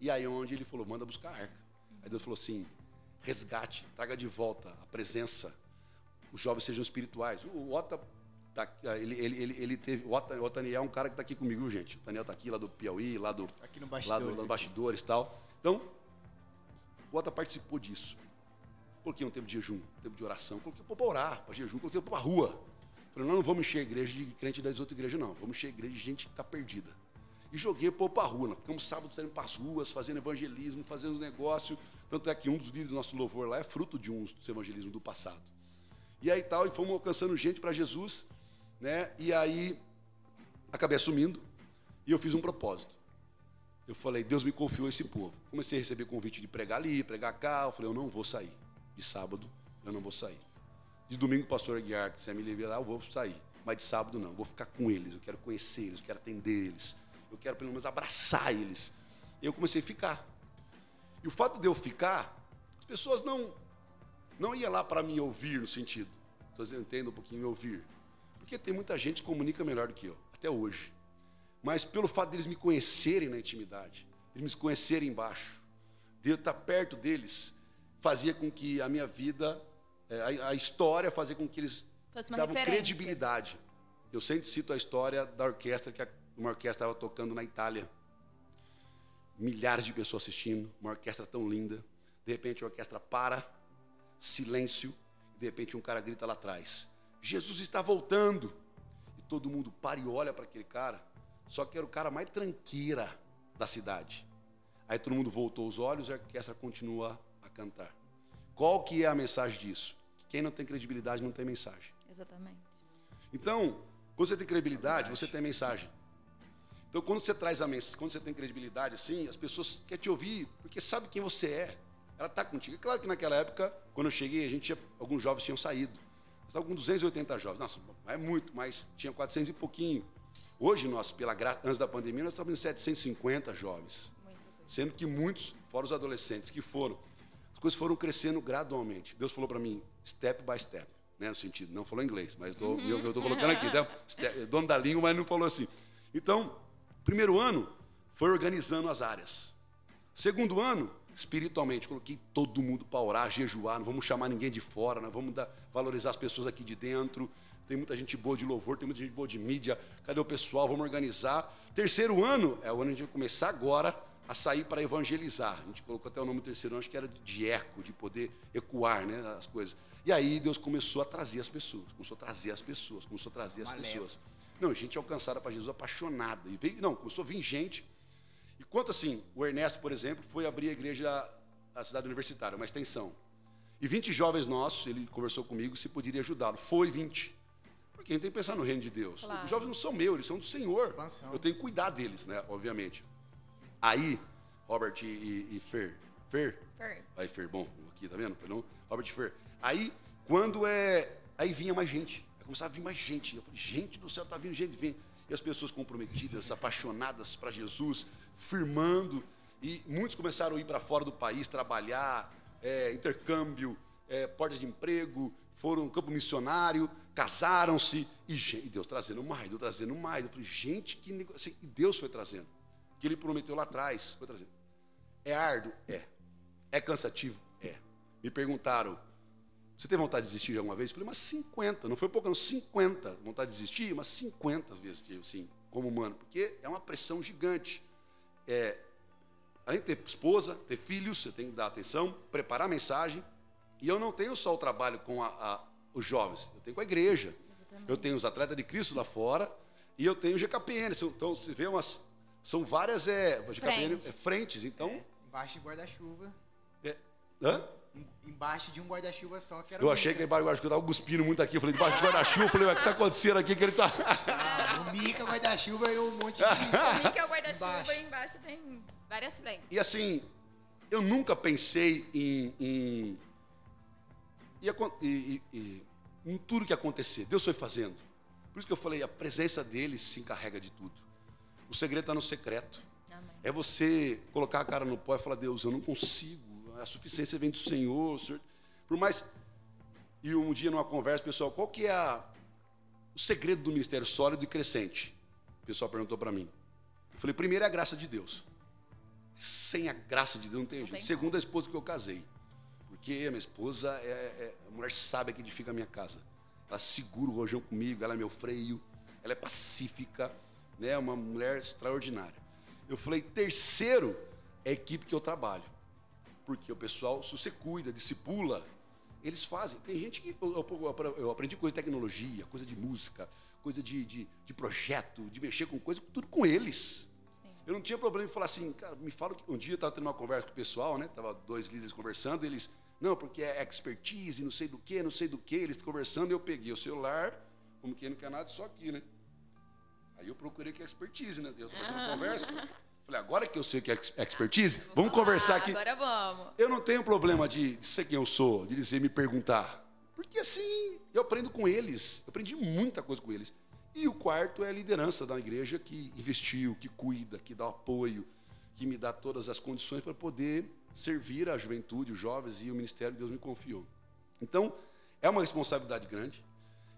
B: E aí onde ele falou: "Manda buscar a arca." Aí Deus falou assim: "Resgate, traga de volta a presença. Os jovens sejam espirituais." O Ota tá, ele, ele, ele, ele teve, o Otaniel é um cara que está aqui comigo, gente. O Otaniel está aqui lá do Piauí, lá do
A: aqui no bastidores,
B: lá do, do bastidores, tal. Então, o Ota participou disso. Coloquei um tempo de jejum, um tempo de oração, coloquei para orar, para jejum, coloquei para a rua. Falei, não, não vamos encher a igreja de crente das outras igrejas, não. Vamos encher a igreja de gente que está perdida. E joguei para a rua. Nós ficamos sábado saindo para as ruas, fazendo evangelismo, fazendo negócio. Tanto é que um dos líderes do nosso louvor lá é fruto de um dos evangelismos do passado. E aí tal, e fomos alcançando gente para Jesus, né? E aí acabei assumindo e eu fiz um propósito. Eu falei, Deus me confiou esse povo. Comecei a receber convite de pregar ali, pregar cá. Eu falei, eu não vou sair de sábado eu não vou sair. De domingo, pastor Aguiar, que você me liberar, eu vou sair. Mas de sábado não, eu vou ficar com eles, eu quero conhecer eles, eu quero atender eles, eu quero pelo menos abraçar eles. E eu comecei a ficar. E o fato de eu ficar, as pessoas não não iam lá para me ouvir no sentido. Estou entendo um pouquinho me ouvir. Porque tem muita gente que comunica melhor do que eu, até hoje. Mas pelo fato deles me conhecerem na intimidade, eles me conhecerem embaixo, de eu estar perto deles, fazia com que a minha vida, é, a, a história fazia com que eles davam referência. credibilidade. Eu sempre cito a história da orquestra, que uma orquestra estava tocando na Itália. Milhares de pessoas assistindo, uma orquestra tão linda. De repente a orquestra para, silêncio, de repente um cara grita lá atrás: Jesus está voltando. E todo mundo para e olha para aquele cara. Só que era o cara mais tranqueira da cidade. Aí todo mundo voltou os olhos e a orquestra continua cantar. Qual que é a mensagem disso? Quem não tem credibilidade não tem mensagem.
C: Exatamente.
B: Então, quando você tem credibilidade, você tem mensagem. Então, quando você traz a mensagem, quando você tem credibilidade assim, as pessoas querem te ouvir, porque sabe quem você é. Ela está contigo. É claro que naquela época, quando eu cheguei, a gente tinha, alguns jovens tinham saído. Estava com 280 jovens. Nossa, é muito, mas tinha 400 e pouquinho. Hoje, nós, pela gra... antes da pandemia, nós estamos em 750 jovens. Sendo que muitos, fora os adolescentes que foram, as coisas foram crescendo gradualmente. Deus falou para mim, step by step, né, no sentido, não falou inglês, mas uhum. eu estou colocando aqui, né, [LAUGHS] step, dono da língua, mas não falou assim. Então, primeiro ano foi organizando as áreas. Segundo ano, espiritualmente, coloquei todo mundo para orar, jejuar, não vamos chamar ninguém de fora, não vamos dar, valorizar as pessoas aqui de dentro. Tem muita gente boa de louvor, tem muita gente boa de mídia. Cadê o pessoal? Vamos organizar. Terceiro ano é o ano que a gente vai começar agora a sair para evangelizar. A gente colocou até o nome do terceiro ano, acho que era de eco, de poder ecoar né, as coisas. E aí Deus começou a trazer as pessoas, começou a trazer as pessoas, começou a trazer as pessoas. Não, gente alcançada para Jesus apaixonada. E veio, não, começou a vir gente. E quanto assim, o Ernesto, por exemplo, foi abrir a igreja da cidade universitária, uma extensão. E 20 jovens nossos, ele conversou comigo se poderia ajudá-lo. Foi 20. Porque a gente tem que pensar no reino de Deus. Claro. Os jovens não são meus, eles são do Senhor. Expansão. Eu tenho que cuidar deles, né, obviamente. Aí, Robert e, e Fer. Fer?
C: Fer.
B: Aí, Fer, bom, aqui, tá vendo? Não? Robert e Fer. Aí, quando é. Aí vinha mais gente. Começava a vir mais gente. Eu falei, gente do céu, tá vindo gente, vem. E as pessoas comprometidas, apaixonadas para Jesus, firmando. E muitos começaram a ir para fora do país, trabalhar, é, intercâmbio, é, porta de emprego, foram no campo missionário, casaram-se. E, e Deus trazendo mais, Deus trazendo mais. Eu falei, gente, que assim, E Deus foi trazendo que ele prometeu lá atrás. Foi trazer. É árduo? É. É cansativo? É. Me perguntaram, Você teve vontade de desistir de alguma vez? Eu falei, mas 50, não foi pouco, não, 50. Vontade de desistir, mas 50 vezes, assim, como humano, porque é uma pressão gigante. É, além de ter esposa, ter filhos, você tem que dar atenção, preparar a mensagem. E eu não tenho só o trabalho com a, a, os jovens, eu tenho com a igreja. Exatamente. Eu tenho os atletas de Cristo lá fora e eu tenho o GKPN. Então, você vê umas. São várias é, GKPN, Frente. é, frentes. Então. É,
A: embaixo de guarda-chuva.
B: É, hã?
A: Embaixo de um guarda-chuva só, que era
B: Eu achei que embaixo do guarda-chuva tava cuspindo muito aqui. Eu falei, debaixo do guarda-chuva, eu falei, o que tá acontecendo aqui que ele tá.
A: Ah, o Mica, o guarda-chuva e um monte de. [LAUGHS]
C: o Mica é o guarda-chuva e embaixo tem várias frentes.
B: E assim, eu nunca pensei em. em, em, em, em tudo que acontecer. Deus foi fazendo. Por isso que eu falei, a presença dele se encarrega de tudo. O segredo está no secreto. Amém. É você colocar a cara no pó e falar, Deus, eu não consigo a suficiência vem do Senhor, Senhor. Por mais. E um dia numa conversa, pessoal, qual que é a, o segredo do ministério sólido e crescente? O pessoal perguntou para mim. Eu falei, primeiro é a graça de Deus. Sem a graça de Deus não tem não jeito. Tem Segundo, a esposa que eu casei. Porque a minha esposa é, é a mulher sábia que edifica a minha casa. Ela segura o rojão comigo, ela é meu freio, ela é pacífica, né? uma mulher extraordinária. Eu falei, terceiro é a equipe que eu trabalho. Porque o pessoal, se você cuida, discipula, eles fazem. Tem gente que. Eu, aprendi coisa de tecnologia, coisa de música, coisa de, de, de projeto, de mexer com coisa, tudo com eles. Sim. Eu não tinha problema em falar assim, cara, me fala que um dia eu estava tendo uma conversa com o pessoal, né? Tava dois líderes conversando, eles, não, porque é expertise, não sei do que, não sei do que, eles conversando, eu peguei o celular, como quem não quer nada, só aqui, né? Aí eu procurei que é expertise, né? Eu estou fazendo ah. conversa. Falei, agora que eu sei o que é expertise, vamos, conversar aqui.
C: Agora vamos.
B: Eu não tenho problema de, de ser quem eu sou, de dizer, me perguntar. Porque assim, eu aprendo com eles. Eu aprendi muita coisa com eles. E o quarto é a liderança da igreja que investiu, que cuida, que dá apoio, que me dá todas as condições para poder servir a juventude, os jovens e o ministério que Deus me confiou. Então, é uma responsabilidade grande,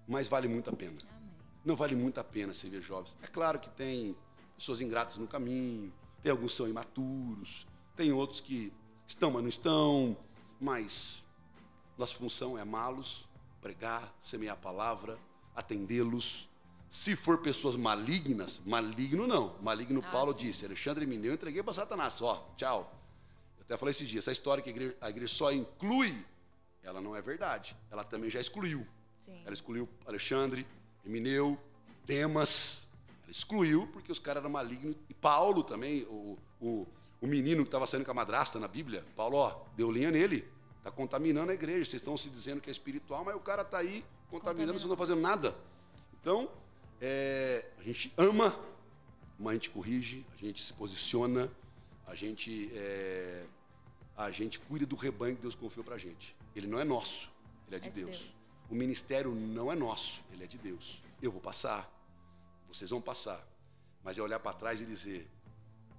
B: mas vale muito a pena. Amém. Não vale muito a pena servir jovens. É claro que tem pessoas ingratas no caminho, tem alguns que são imaturos, tem outros que estão, mas não estão, mas nossa função é amá-los, pregar, semear a palavra, atendê-los. Se for pessoas malignas, maligno não. Maligno, ah, Paulo sim. disse, Alexandre Mineu, eu entreguei para Satanás. Ó, tchau. Eu até falei esses dias, essa história que a igreja, a igreja só inclui, ela não é verdade. Ela também já excluiu. Sim. Ela excluiu Alexandre, Emineu, Demas, excluiu porque os caras eram malignos. E Paulo também, o, o, o menino que estava saindo com a madrasta na Bíblia, Paulo, ó, deu linha nele. Está contaminando a igreja. Vocês estão se dizendo que é espiritual, mas o cara está aí contaminando, vocês não estão fazendo nada. Então, é, a gente ama, mas a gente corrige, a gente se posiciona, a gente, é, a gente cuida do rebanho que Deus confiou para a gente. Ele não é nosso, ele é de, é de Deus. Deus. O ministério não é nosso, ele é de Deus. Eu vou passar, vocês vão passar. Mas é olhar para trás e dizer: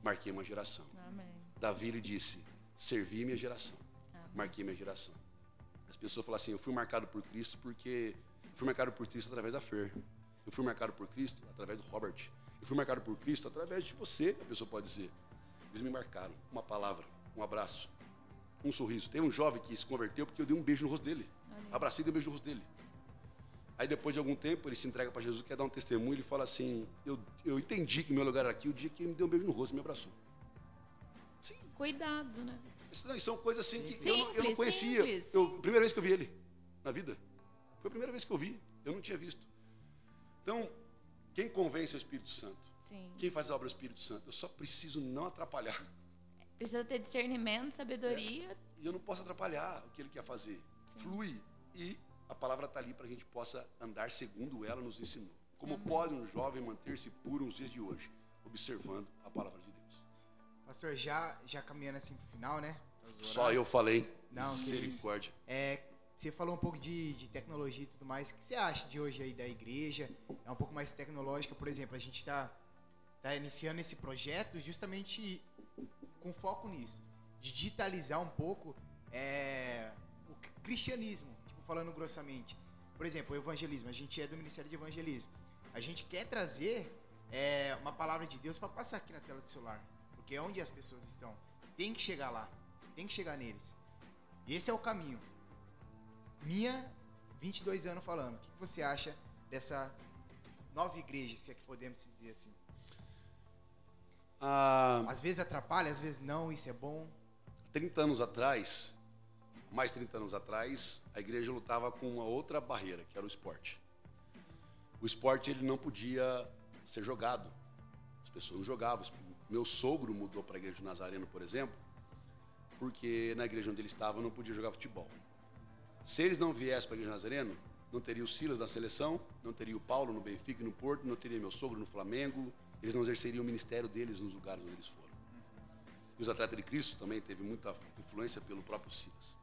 B: marquei uma geração. Amém. Davi lhe disse: servi minha geração. Amém. Marquei minha geração. As pessoas falam assim: eu fui marcado por Cristo porque. fui marcado por Cristo através da Fer. Eu fui marcado por Cristo através do Robert. Eu fui marcado por Cristo através de você, a pessoa pode dizer. Eles me marcaram. Uma palavra, um abraço, um sorriso. Tem um jovem que se converteu porque eu dei um beijo no rosto dele. Abracei e dei um beijo no rosto dele. Aí depois de algum tempo ele se entrega para Jesus, quer dar um testemunho, ele fala assim: eu, eu entendi que meu lugar era aqui o dia que ele me deu um beijo no rosto e me abraçou.
C: Sim. Cuidado, né?
B: Isso, não, são coisas assim que simples, eu, não, eu não conhecia. Simples, eu, primeira vez que eu vi ele na vida. Foi a primeira vez que eu vi. Eu não tinha visto. Então, quem convence é o Espírito Santo. Sim. Quem faz a obra é o Espírito Santo. Eu só preciso não atrapalhar.
C: Precisa ter discernimento, sabedoria. É,
B: e eu não posso atrapalhar o que ele quer fazer. Sim. Flui e a palavra está ali para a gente possa andar segundo ela nos ensinou. Como pode um jovem manter-se puro nos dias de hoje, observando a palavra de Deus?
A: Pastor, já, já caminhando assim para o final, né?
B: Só eu falei.
A: Não, Misericórdia. É, você falou um pouco de, de, tecnologia e tudo mais. O que você acha de hoje aí da igreja? É um pouco mais tecnológica, por exemplo. A gente está tá iniciando esse projeto justamente com foco nisso. De digitalizar um pouco é, o cristianismo falando grossamente. Por exemplo, o evangelismo. A gente é do Ministério de Evangelismo. A gente quer trazer é, uma palavra de Deus para passar aqui na tela do celular. Porque é onde as pessoas estão. Tem que chegar lá. Tem que chegar neles. Esse é o caminho. minha, 22 anos falando. O que você acha dessa nova igreja, se é que podemos dizer assim?
B: Há
A: Às vezes atrapalha, às vezes não, isso é bom.
B: 30 anos atrás, mais 30 anos atrás, a igreja lutava com uma outra barreira, que era o esporte. O esporte ele não podia ser jogado. As pessoas não jogavam. Meu sogro mudou para a igreja do Nazareno, por exemplo, porque na igreja onde ele estava não podia jogar futebol. Se eles não viessem para a igreja do Nazareno, não teria o Silas na seleção, não teria o Paulo no Benfica e no Porto, não teria meu sogro no Flamengo, eles não exerceriam o ministério deles nos lugares onde eles foram. E os atletas de Cristo também teve muita influência pelo próprio Silas.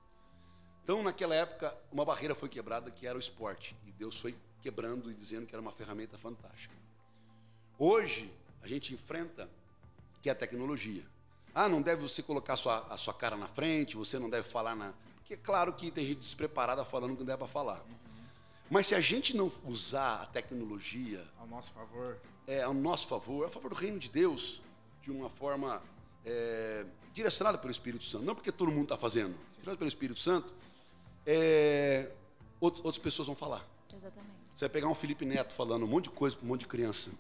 B: Então, naquela época, uma barreira foi quebrada que era o esporte. E Deus foi quebrando e dizendo que era uma ferramenta fantástica. Hoje, a gente enfrenta que é a tecnologia. Ah, não deve você colocar a sua, a sua cara na frente, você não deve falar na. Porque é claro que tem gente despreparada falando que não deve para falar. Mas se a gente não usar a tecnologia
A: Ao nosso favor.
B: é, ao nosso favor, a favor do reino de Deus, de uma forma é, direcionada pelo Espírito Santo. Não porque todo mundo está fazendo, direcionada pelo Espírito Santo, é, out- outras pessoas vão falar.
C: Exatamente.
B: Você vai pegar um Felipe Neto falando um monte de coisa para um monte de criança.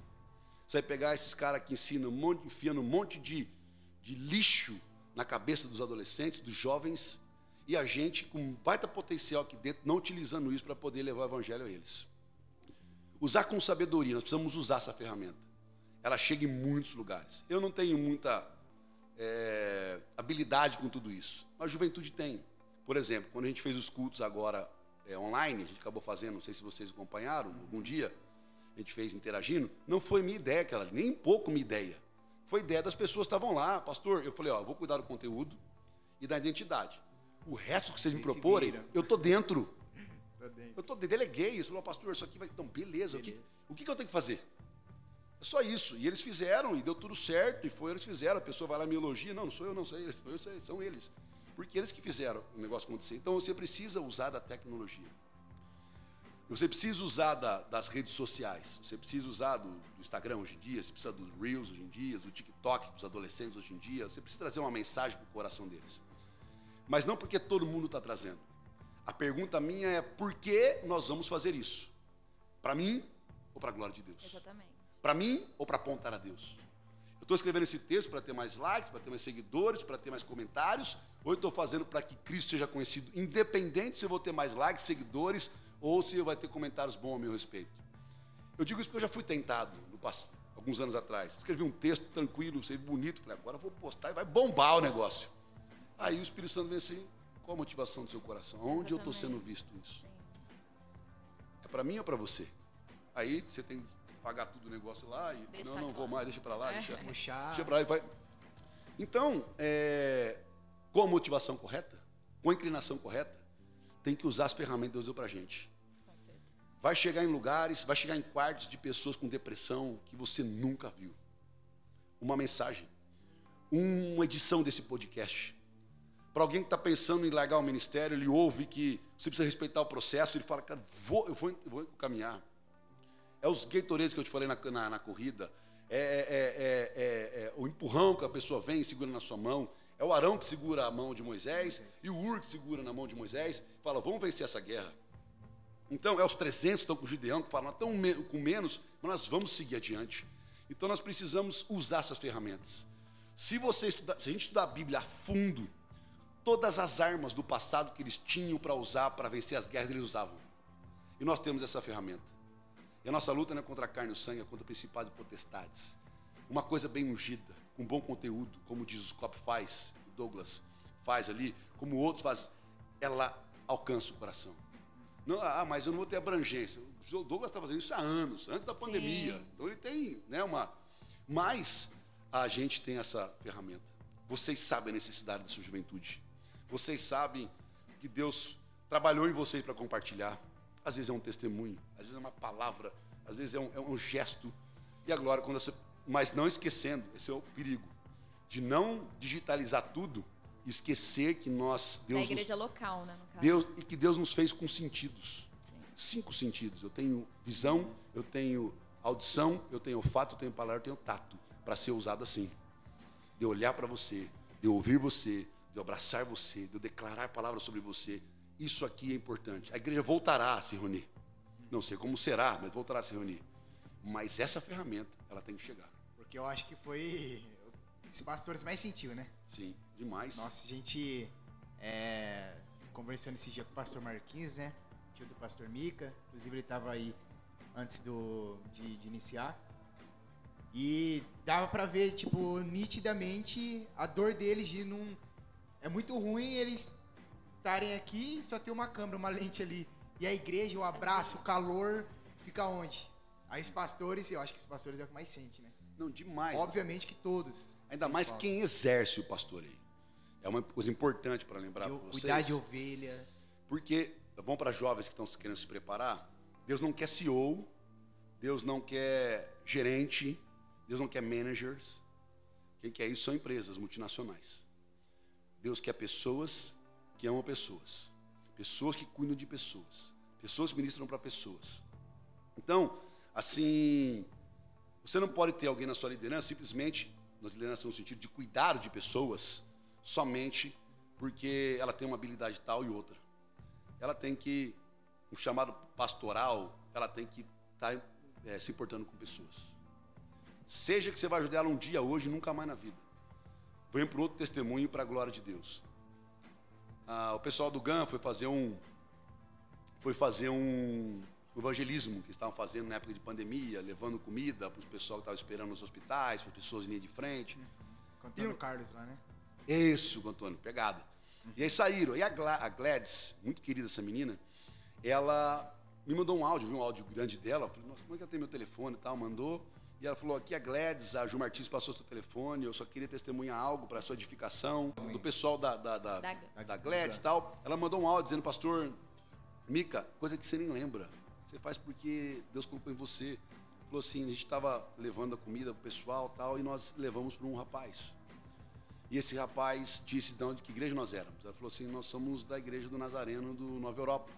B: Você vai pegar esses caras que ensinam, um monte, enfiando um monte de, de lixo na cabeça dos adolescentes, dos jovens, e a gente com um baita potencial aqui dentro, não utilizando isso para poder levar o evangelho a eles. Usar com sabedoria, nós precisamos usar essa ferramenta. Ela chega em muitos lugares. Eu não tenho muita é, habilidade com tudo isso, mas a juventude tem. Por exemplo, quando a gente fez os cultos agora é, online, a gente acabou fazendo, não sei se vocês acompanharam, algum dia, a gente fez interagindo, não foi minha ideia aquela, nem pouco minha ideia. Foi ideia das pessoas que estavam lá, pastor. Eu falei, ó, eu vou cuidar do conteúdo e da identidade. O resto que vocês me proporem, eu tô dentro. [LAUGHS]
A: Tá dentro.
B: Eu tô, deleguei isso, falou, pastor, isso aqui vai. Então, beleza, O, que, o que que eu tenho que fazer? É só isso. E eles fizeram, e deu tudo certo, e foi eles fizeram. A pessoa vai lá e me elogia. Não, não sou eu, não sou eles, eu sei, são eles. Porque eles que fizeram o negócio acontecer. Então você precisa usar da tecnologia. Você precisa usar da- das redes sociais. Você precisa usar do, do Instagram hoje em dia, você precisa dos Reels hoje em dia, do TikTok para os adolescentes hoje em dia. Você precisa trazer uma mensagem para o coração deles. Mas não porque todo mundo está trazendo. A pergunta minha é por que nós vamos fazer isso? Para mim ou para a glória de Deus?
C: Exatamente.
B: Para mim ou para apontar a Deus? Estou escrevendo esse texto para ter mais likes, para ter mais seguidores, para ter mais comentários, ou estou fazendo para que Cristo seja conhecido, independente se eu vou ter mais likes, seguidores, ou se vai ter comentários bons a meu respeito. Eu digo isso porque eu já fui tentado no pass- alguns anos atrás. Escrevi um texto tranquilo, sei bonito, falei, agora eu vou postar e vai bombar o negócio. Aí o Espírito Santo vem assim, qual a motivação do seu coração? Onde eu estou sendo visto isso? É para mim ou para você? Aí você tem pagar tudo o negócio lá e
C: Deixar
B: não, não vou mais, deixa para lá,
C: É.
B: deixa,
A: Puxar.
B: deixa para lá e vai. Então, é, com a motivação correta, com a inclinação correta, tem que usar as ferramentas que Deus deu para gente. Vai chegar em lugares, vai chegar em quartos de pessoas com depressão que você nunca viu. Uma mensagem, uma edição desse podcast. Para alguém que está pensando em largar o ministério, ele ouve que você precisa respeitar o processo, ele fala, cara, vou, eu, vou, eu vou caminhar. É os Gatorades que eu te falei na, na, na corrida. É, é- é- é- é o empurrão que a pessoa vem e segura na sua mão. É o Arão que segura a mão de Moisés. E o Ur que segura na mão de Moisés. Fala, vamos vencer essa guerra. Então, é os 300 que estão com o Gideão, que falam, me- com menos, mas nós vamos seguir adiante. Então, nós precisamos usar essas ferramentas. Se, você estudar, se a gente estudar a Bíblia a fundo, todas as armas do passado que eles tinham para usar para vencer as guerras, eles usavam. E nós temos essa ferramenta. E a nossa luta não é contra a carne e o sangue, é contra o principado e potestades. Uma coisa bem ungida, com bom conteúdo, como diz o Scott faz, o Douglas faz ali, como outros fazem, ela alcança o coração. Não, ah, mas eu não vou ter abrangência. O Douglas está fazendo isso há anos, antes da pandemia. Então ele tem né, uma. Mas a gente tem essa ferramenta. Vocês sabem a necessidade da sua juventude. Vocês sabem que Deus trabalhou em vocês para compartilhar. Às vezes é um testemunho, às vezes é uma palavra, às vezes é um, é um gesto. E a glória, quando você. Mas não esquecendo, esse é o perigo, de não digitalizar tudo e esquecer que nós,
C: Da
B: Deus, nos-
C: igreja local, né, no caso.
B: Deus e que Deus nos fez com sentidos.
C: Sim.
B: Cinco sentidos. Eu tenho visão, eu tenho audição, eu tenho olfato, eu tenho palavra, eu tenho tato para ser usado assim. De olhar para você, de ouvir você, de abraçar você, de declarar palavras sobre você. Isso aqui é importante. A igreja voltará a se reunir. Não sei como será, mas voltará a se reunir. Mas essa ferramenta, ela tem que chegar.
A: Porque eu acho que foi os pastores mais sentiu, né?
B: Sim, demais.
A: Nossa, a gente é, conversando esse dia com o pastor Marquinhos, né? Tio do pastor Mica. Inclusive ele estava aí antes do, de, de iniciar. E dava pra ver, tipo, nitidamente a dor deles de não. É muito ruim eles estarem aqui só ter uma câmera, uma lente ali. E a igreja, o abraço, o calor, fica onde? Aí os pastores, eu acho que os pastores é o que mais sente, né?
B: Não, demais.
A: Obviamente que todos.
B: Ainda mais
A: falta.
B: quem exerce o pastoreio. É uma coisa importante para lembrar para vocês.
A: cuidar de ovelha.
B: Porque é bom para jovens que estão querendo se preparar. Deus não quer CEO, Deus não quer gerente, Deus não quer managers. Quem quer isso são empresas multinacionais. Deus quer pessoas que amam pessoas, pessoas que cuidam de pessoas, pessoas que ministram para pessoas. Então, assim, você não pode ter alguém na sua liderança simplesmente, na liderança no sentido de cuidar de pessoas, somente porque ela tem uma habilidade tal e outra. Ela tem que, um chamado pastoral, ela tem que estar eh, se importando com pessoas. Seja que você vai ajudar ela um dia hoje, nunca mais na vida. Venha para outro testemunho para a glória de Deus. Ah, o pessoal do GAN foi fazer um foi fazer um evangelismo que estavam fazendo na época de pandemia, levando comida para o pessoal que estava esperando nos hospitais, para as pessoas em linha de frente.
A: Contando
B: E
A: o Carlos lá, né?
B: Isso, Antônio, pegada. E aí saíram. E a, Gla a Gladys, muito querida essa menina, ela me mandou um áudio, viu um áudio grande dela. Eu falei, nossa, como é que ela tem meu telefone e tal? Mandou. E ela falou, aqui é a Gladys, a Ju Martins passou seu telefone, eu só queria testemunhar algo para sua edificação, do pessoal da, da, da,
C: Da-
B: da Gladys e tal. Ela mandou um áudio dizendo, pastor, Mica, coisa que você nem lembra. Você faz porque Deus colocou em você. Falou assim, a gente estava levando a comida pro pessoal e tal, e nós levamos para um rapaz. E esse rapaz disse de onde que igreja nós éramos. Ela falou assim, nós somos da igreja do Nazareno do Nova Europa.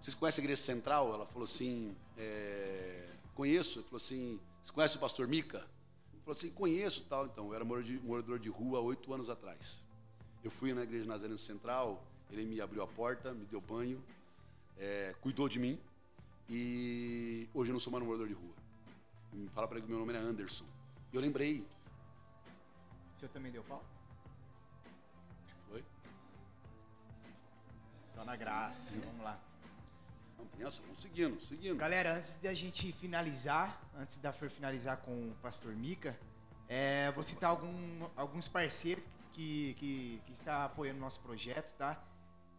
B: Vocês conhecem a igreja central? Ela falou assim, é, conheço. Ele falou assim, você conhece o pastor Mica? Ele falou assim, conheço tal. Então, eu era morador de, rua há oito anos atrás. Eu fui na igreja Nazareno Central, ele me abriu a porta, me deu banho, é, cuidou de mim. E hoje eu não sou mais um morador de rua. Me fala para ele que meu nome era Anderson. E eu lembrei,
A: O senhor também deu pau?
B: foi?
A: Só na graça. Vamos lá.
B: Não, pensa, vamos seguindo, seguindo.
A: Galera, antes da gente finalizar, antes da Fer finalizar com o Pastor Mica, é, vou citar algum- alguns parceiros que, que, que está apoiando nosso projeto, tá?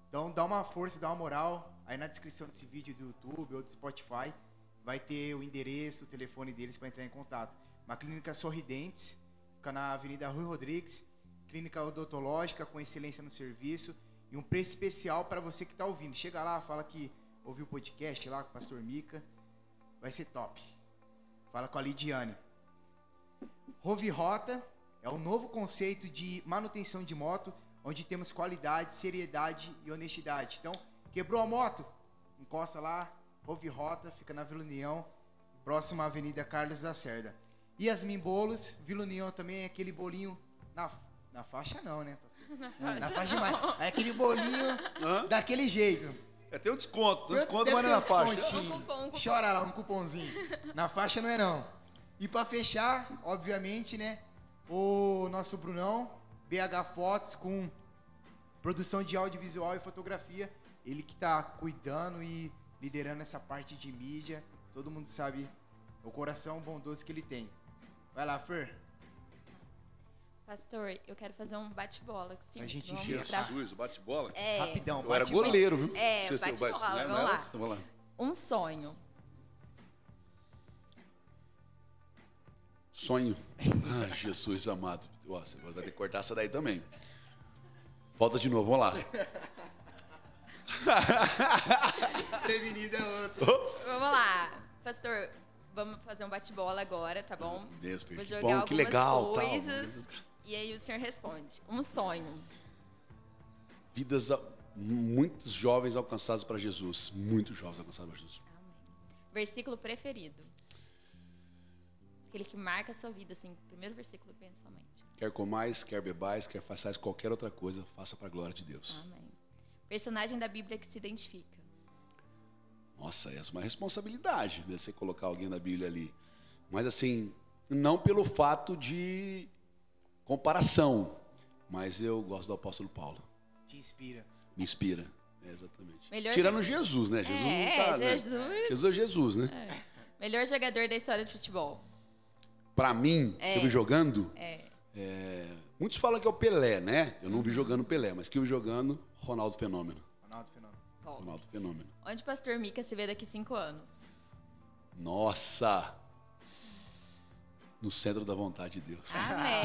A: Então dá uma força, dá uma moral. Aí na descrição desse vídeo do YouTube ou do Spotify vai ter o endereço, o telefone deles para entrar em contato. Uma clínica Sorridentes, fica na Avenida Rui Rodrigues, clínica odontológica com excelência no serviço e um preço especial para você que está ouvindo. Chega lá, fala que ouviu o podcast lá com o Pastor Mica, vai ser top. Fala com a Lidiane. Rove Rota é o novo conceito de manutenção de moto, onde temos qualidade, seriedade e honestidade. Então, quebrou a moto? Encosta lá, Rove Rota, fica na Vila União, próxima à Avenida Carlos Lacerda. Yasmin Bolos, Vila União também é aquele bolinho na, na faixa não, né? pastor? [LAUGHS] Na faixa demais. É aquele bolinho daquele jeito.
B: É, tem um desconto, tem um desconto, mas não é na
A: um
B: faixa.
A: descontinho.
C: Um cupom, um cupom.
A: Chora lá, um cupomzinho. Na faixa não é não. E pra fechar, obviamente, né? O nosso Brunão, BH Fotos, com produção de audiovisual e fotografia. Ele que tá cuidando e liderando essa parte de mídia. Todo mundo sabe o coração bondoso que ele tem. Vai lá, Fer.
C: Pastor, eu quero fazer um bate-bola.
A: A gente
C: pra-
B: Jesus, o bate-bola.
C: É,
A: Rapidão,
B: Eu era goleiro, viu?
C: É, bate-bola,
B: né,
C: vamos lá.
B: Vamos lá.
C: um sonho.
B: Sonho. Ah, Jesus amado. Nossa, vai ter que cortar essa daí também. Volta de novo, vamos lá.
A: Prevenido é outro.
C: Vamos lá. Pastor, vamos fazer um bate-bola agora, tá bom?
B: Deus,
C: Vou
B: que
C: jogar
B: bom, que legal, tal.
C: E aí o senhor responde. Um sonho.
B: Vidas, muitos jovens alcançados para Jesus. Muitos jovens alcançados para Jesus.
C: Amém. Versículo preferido. Aquele que marca a sua vida, assim, primeiro versículo que vem na sua mente.
B: Quer comais, quer bebais, quer façais qualquer outra coisa, faça para a glória de Deus.
C: Amém. Personagem da Bíblia que se identifica.
B: Nossa, essa é uma responsabilidade, né? Você colocar alguém na Bíblia ali. Mas assim, não pelo fato de comparação, mas eu gosto do apóstolo Paulo.
A: Te inspira.
B: Me inspira. É, exatamente.
C: Melhor
B: Tirando
C: jo-
B: Jesus, né? Jesus
C: É,
B: não tá. né?
C: Jesus-
B: Jesus é Jesus, né?
C: Melhor jogador da história de futebol.
B: Pra mim,
C: É.
B: que eu vi jogando,
C: É.
B: é, muitos falam que é o Pelé, né? Eu não vi jogando Pelé, mas que eu vi jogando Ronaldo Fenômeno.
A: Ronaldo Fenômeno.
C: Top.
B: Ronaldo Fenômeno.
C: Onde o pastor Mica se vê daqui cinco anos?
B: Nossa! No centro da vontade de Deus.
C: Amém!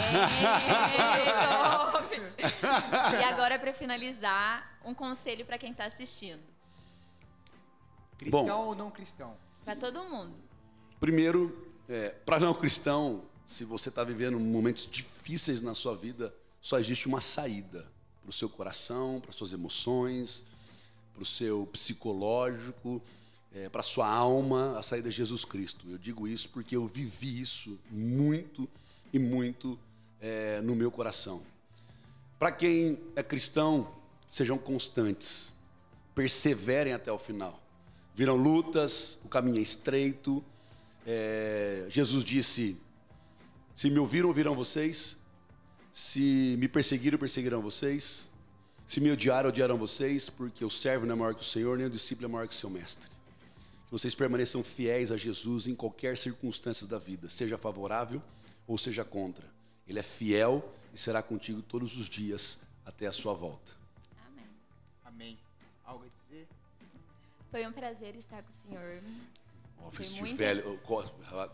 C: Top! [LAUGHS] e agora, para finalizar, um conselho para quem está assistindo.
A: Cristão
B: Bom.
A: ou não cristão?
C: Para todo mundo.
B: Primeiro, para não cristão, se você está vivendo momentos difíceis na sua vida, só existe uma saída para o seu coração, para suas emoções, para o seu psicológico, para a sua alma. A saída é Jesus Cristo. Eu digo isso porque eu vivi isso muito e muito eh, no meu coração. Para quem é cristão, sejam constantes, perseverem até o final. Viram lutas, o caminho é estreito. É, Jesus disse: Se me ouviram, ouvirão vocês. Se me perseguiram, perseguirão vocês. Se me odiaram, odiarão vocês, porque o servo não é maior que o Senhor, nem o discípulo é maior que o seu mestre. Que vocês permaneçam fiéis a Jesus em qualquer circunstância da vida, seja favorável ou seja contra. Ele é fiel e será contigo todos os dias até a sua volta.
C: Amém.
A: Amém. Algo a dizer?
C: Foi um prazer estar com o senhor. Foi muito-
B: velho,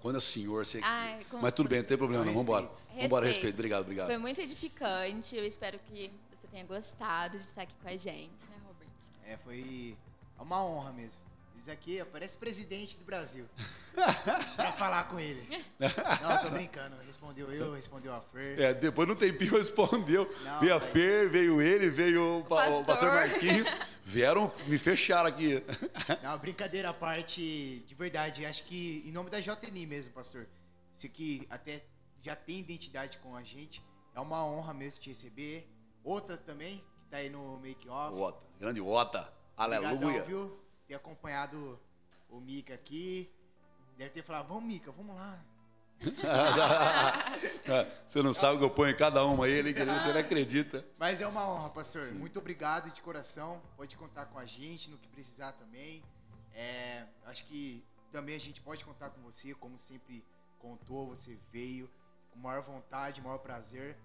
B: quando é senhor, você.
C: Ai, com-
B: Mas tudo bem, não tem problema, não.
A: Com
B: Vambora.
A: respeito.
B: Vambora,
C: Respeito.
B: respeito. Obrigado, obrigado.
C: Foi muito edificante. Eu espero que você tenha gostado de estar aqui com a gente, né, Robert?
A: É, foi uma honra mesmo. Isso aqui parece presidente do Brasil. [LAUGHS] pra falar com ele. Não, tô brincando. Respondeu eu, respondeu a Fer.
B: É, depois no tempinho respondeu.
A: Não,
B: veio a
A: mas-
B: Fer, veio ele, veio o, pa- o pastor
C: Pastor.
B: Marquinhos. Vieram, me fecharam aqui. [LAUGHS]
A: Não, brincadeira à parte, de verdade, acho que em nome da JNI mesmo, pastor. Você que até já tem identidade com a gente, é uma honra mesmo te receber. Outra também, que tá aí no make-off.
B: Ota, grande Ota. Aleluia.
A: Obrigadão, viu? Ter acompanhado o Mika aqui. Deve ter falado, vamos, Mika, vamos lá. [LAUGHS]
B: Você não sabe o que eu ponho em cada uma aí, ele, que você não acredita.
A: Mas é uma honra, pastor. Muito obrigado de coração. Pode contar com a gente no que precisar também. É, acho que também a gente pode contar com você, como sempre contou, você veio com maior vontade, maior prazer.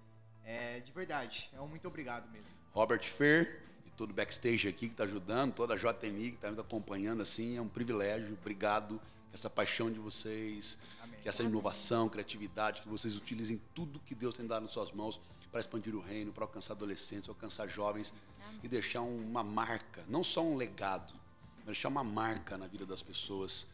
A: É, de verdade, é um muito obrigado mesmo.
B: Robert Fer e todo o backstage aqui que está ajudando, toda a JNI que está me acompanhando, assim, é um privilégio. Obrigado. Essa paixão de vocês,
A: Amém.
B: que essa inovação, criatividade, que vocês utilizem tudo que Deus tem dado nas suas mãos para expandir o reino, para alcançar adolescentes, alcançar jovens e deixar uma marca, não só um legado, mas deixar uma marca na vida das pessoas.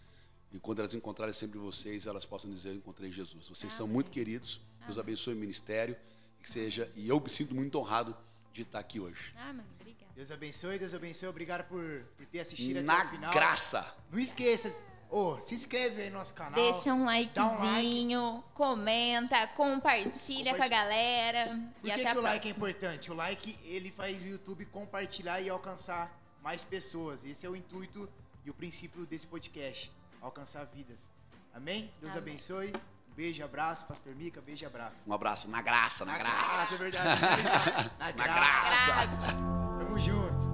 B: E quando elas encontrarem sempre vocês, elas possam dizer: Eu encontrei Jesus. Vocês são muito queridos. Deus abençoe o ministério. Que seja, e eu me sinto muito honrado de estar aqui hoje.
C: Amém.
A: Deus abençoe, Deus abençoe. Obrigado por, por ter assistido
B: Na
A: até o final.
B: graça.
A: Não esqueça, ô, se inscreve aí no nosso canal.
C: Deixa um
A: dá um like.
C: likezinho, comenta, compartilha com a galera.
A: Por
C: e
A: que,
C: até
A: que
C: a
A: o like é importante? O like ele faz o YouTube compartilhar e alcançar mais pessoas. Esse é o intuito e o princípio desse podcast, alcançar vidas. Amém? Deus
C: Amém.
A: abençoe. Beijo, abraço, pastor Mica, beijo e abraço.
B: Um abraço, na graça, na, na graça. graça.
A: é verdade. [LAUGHS] na,
B: na
A: graça.
B: graça.
C: Tamo junto.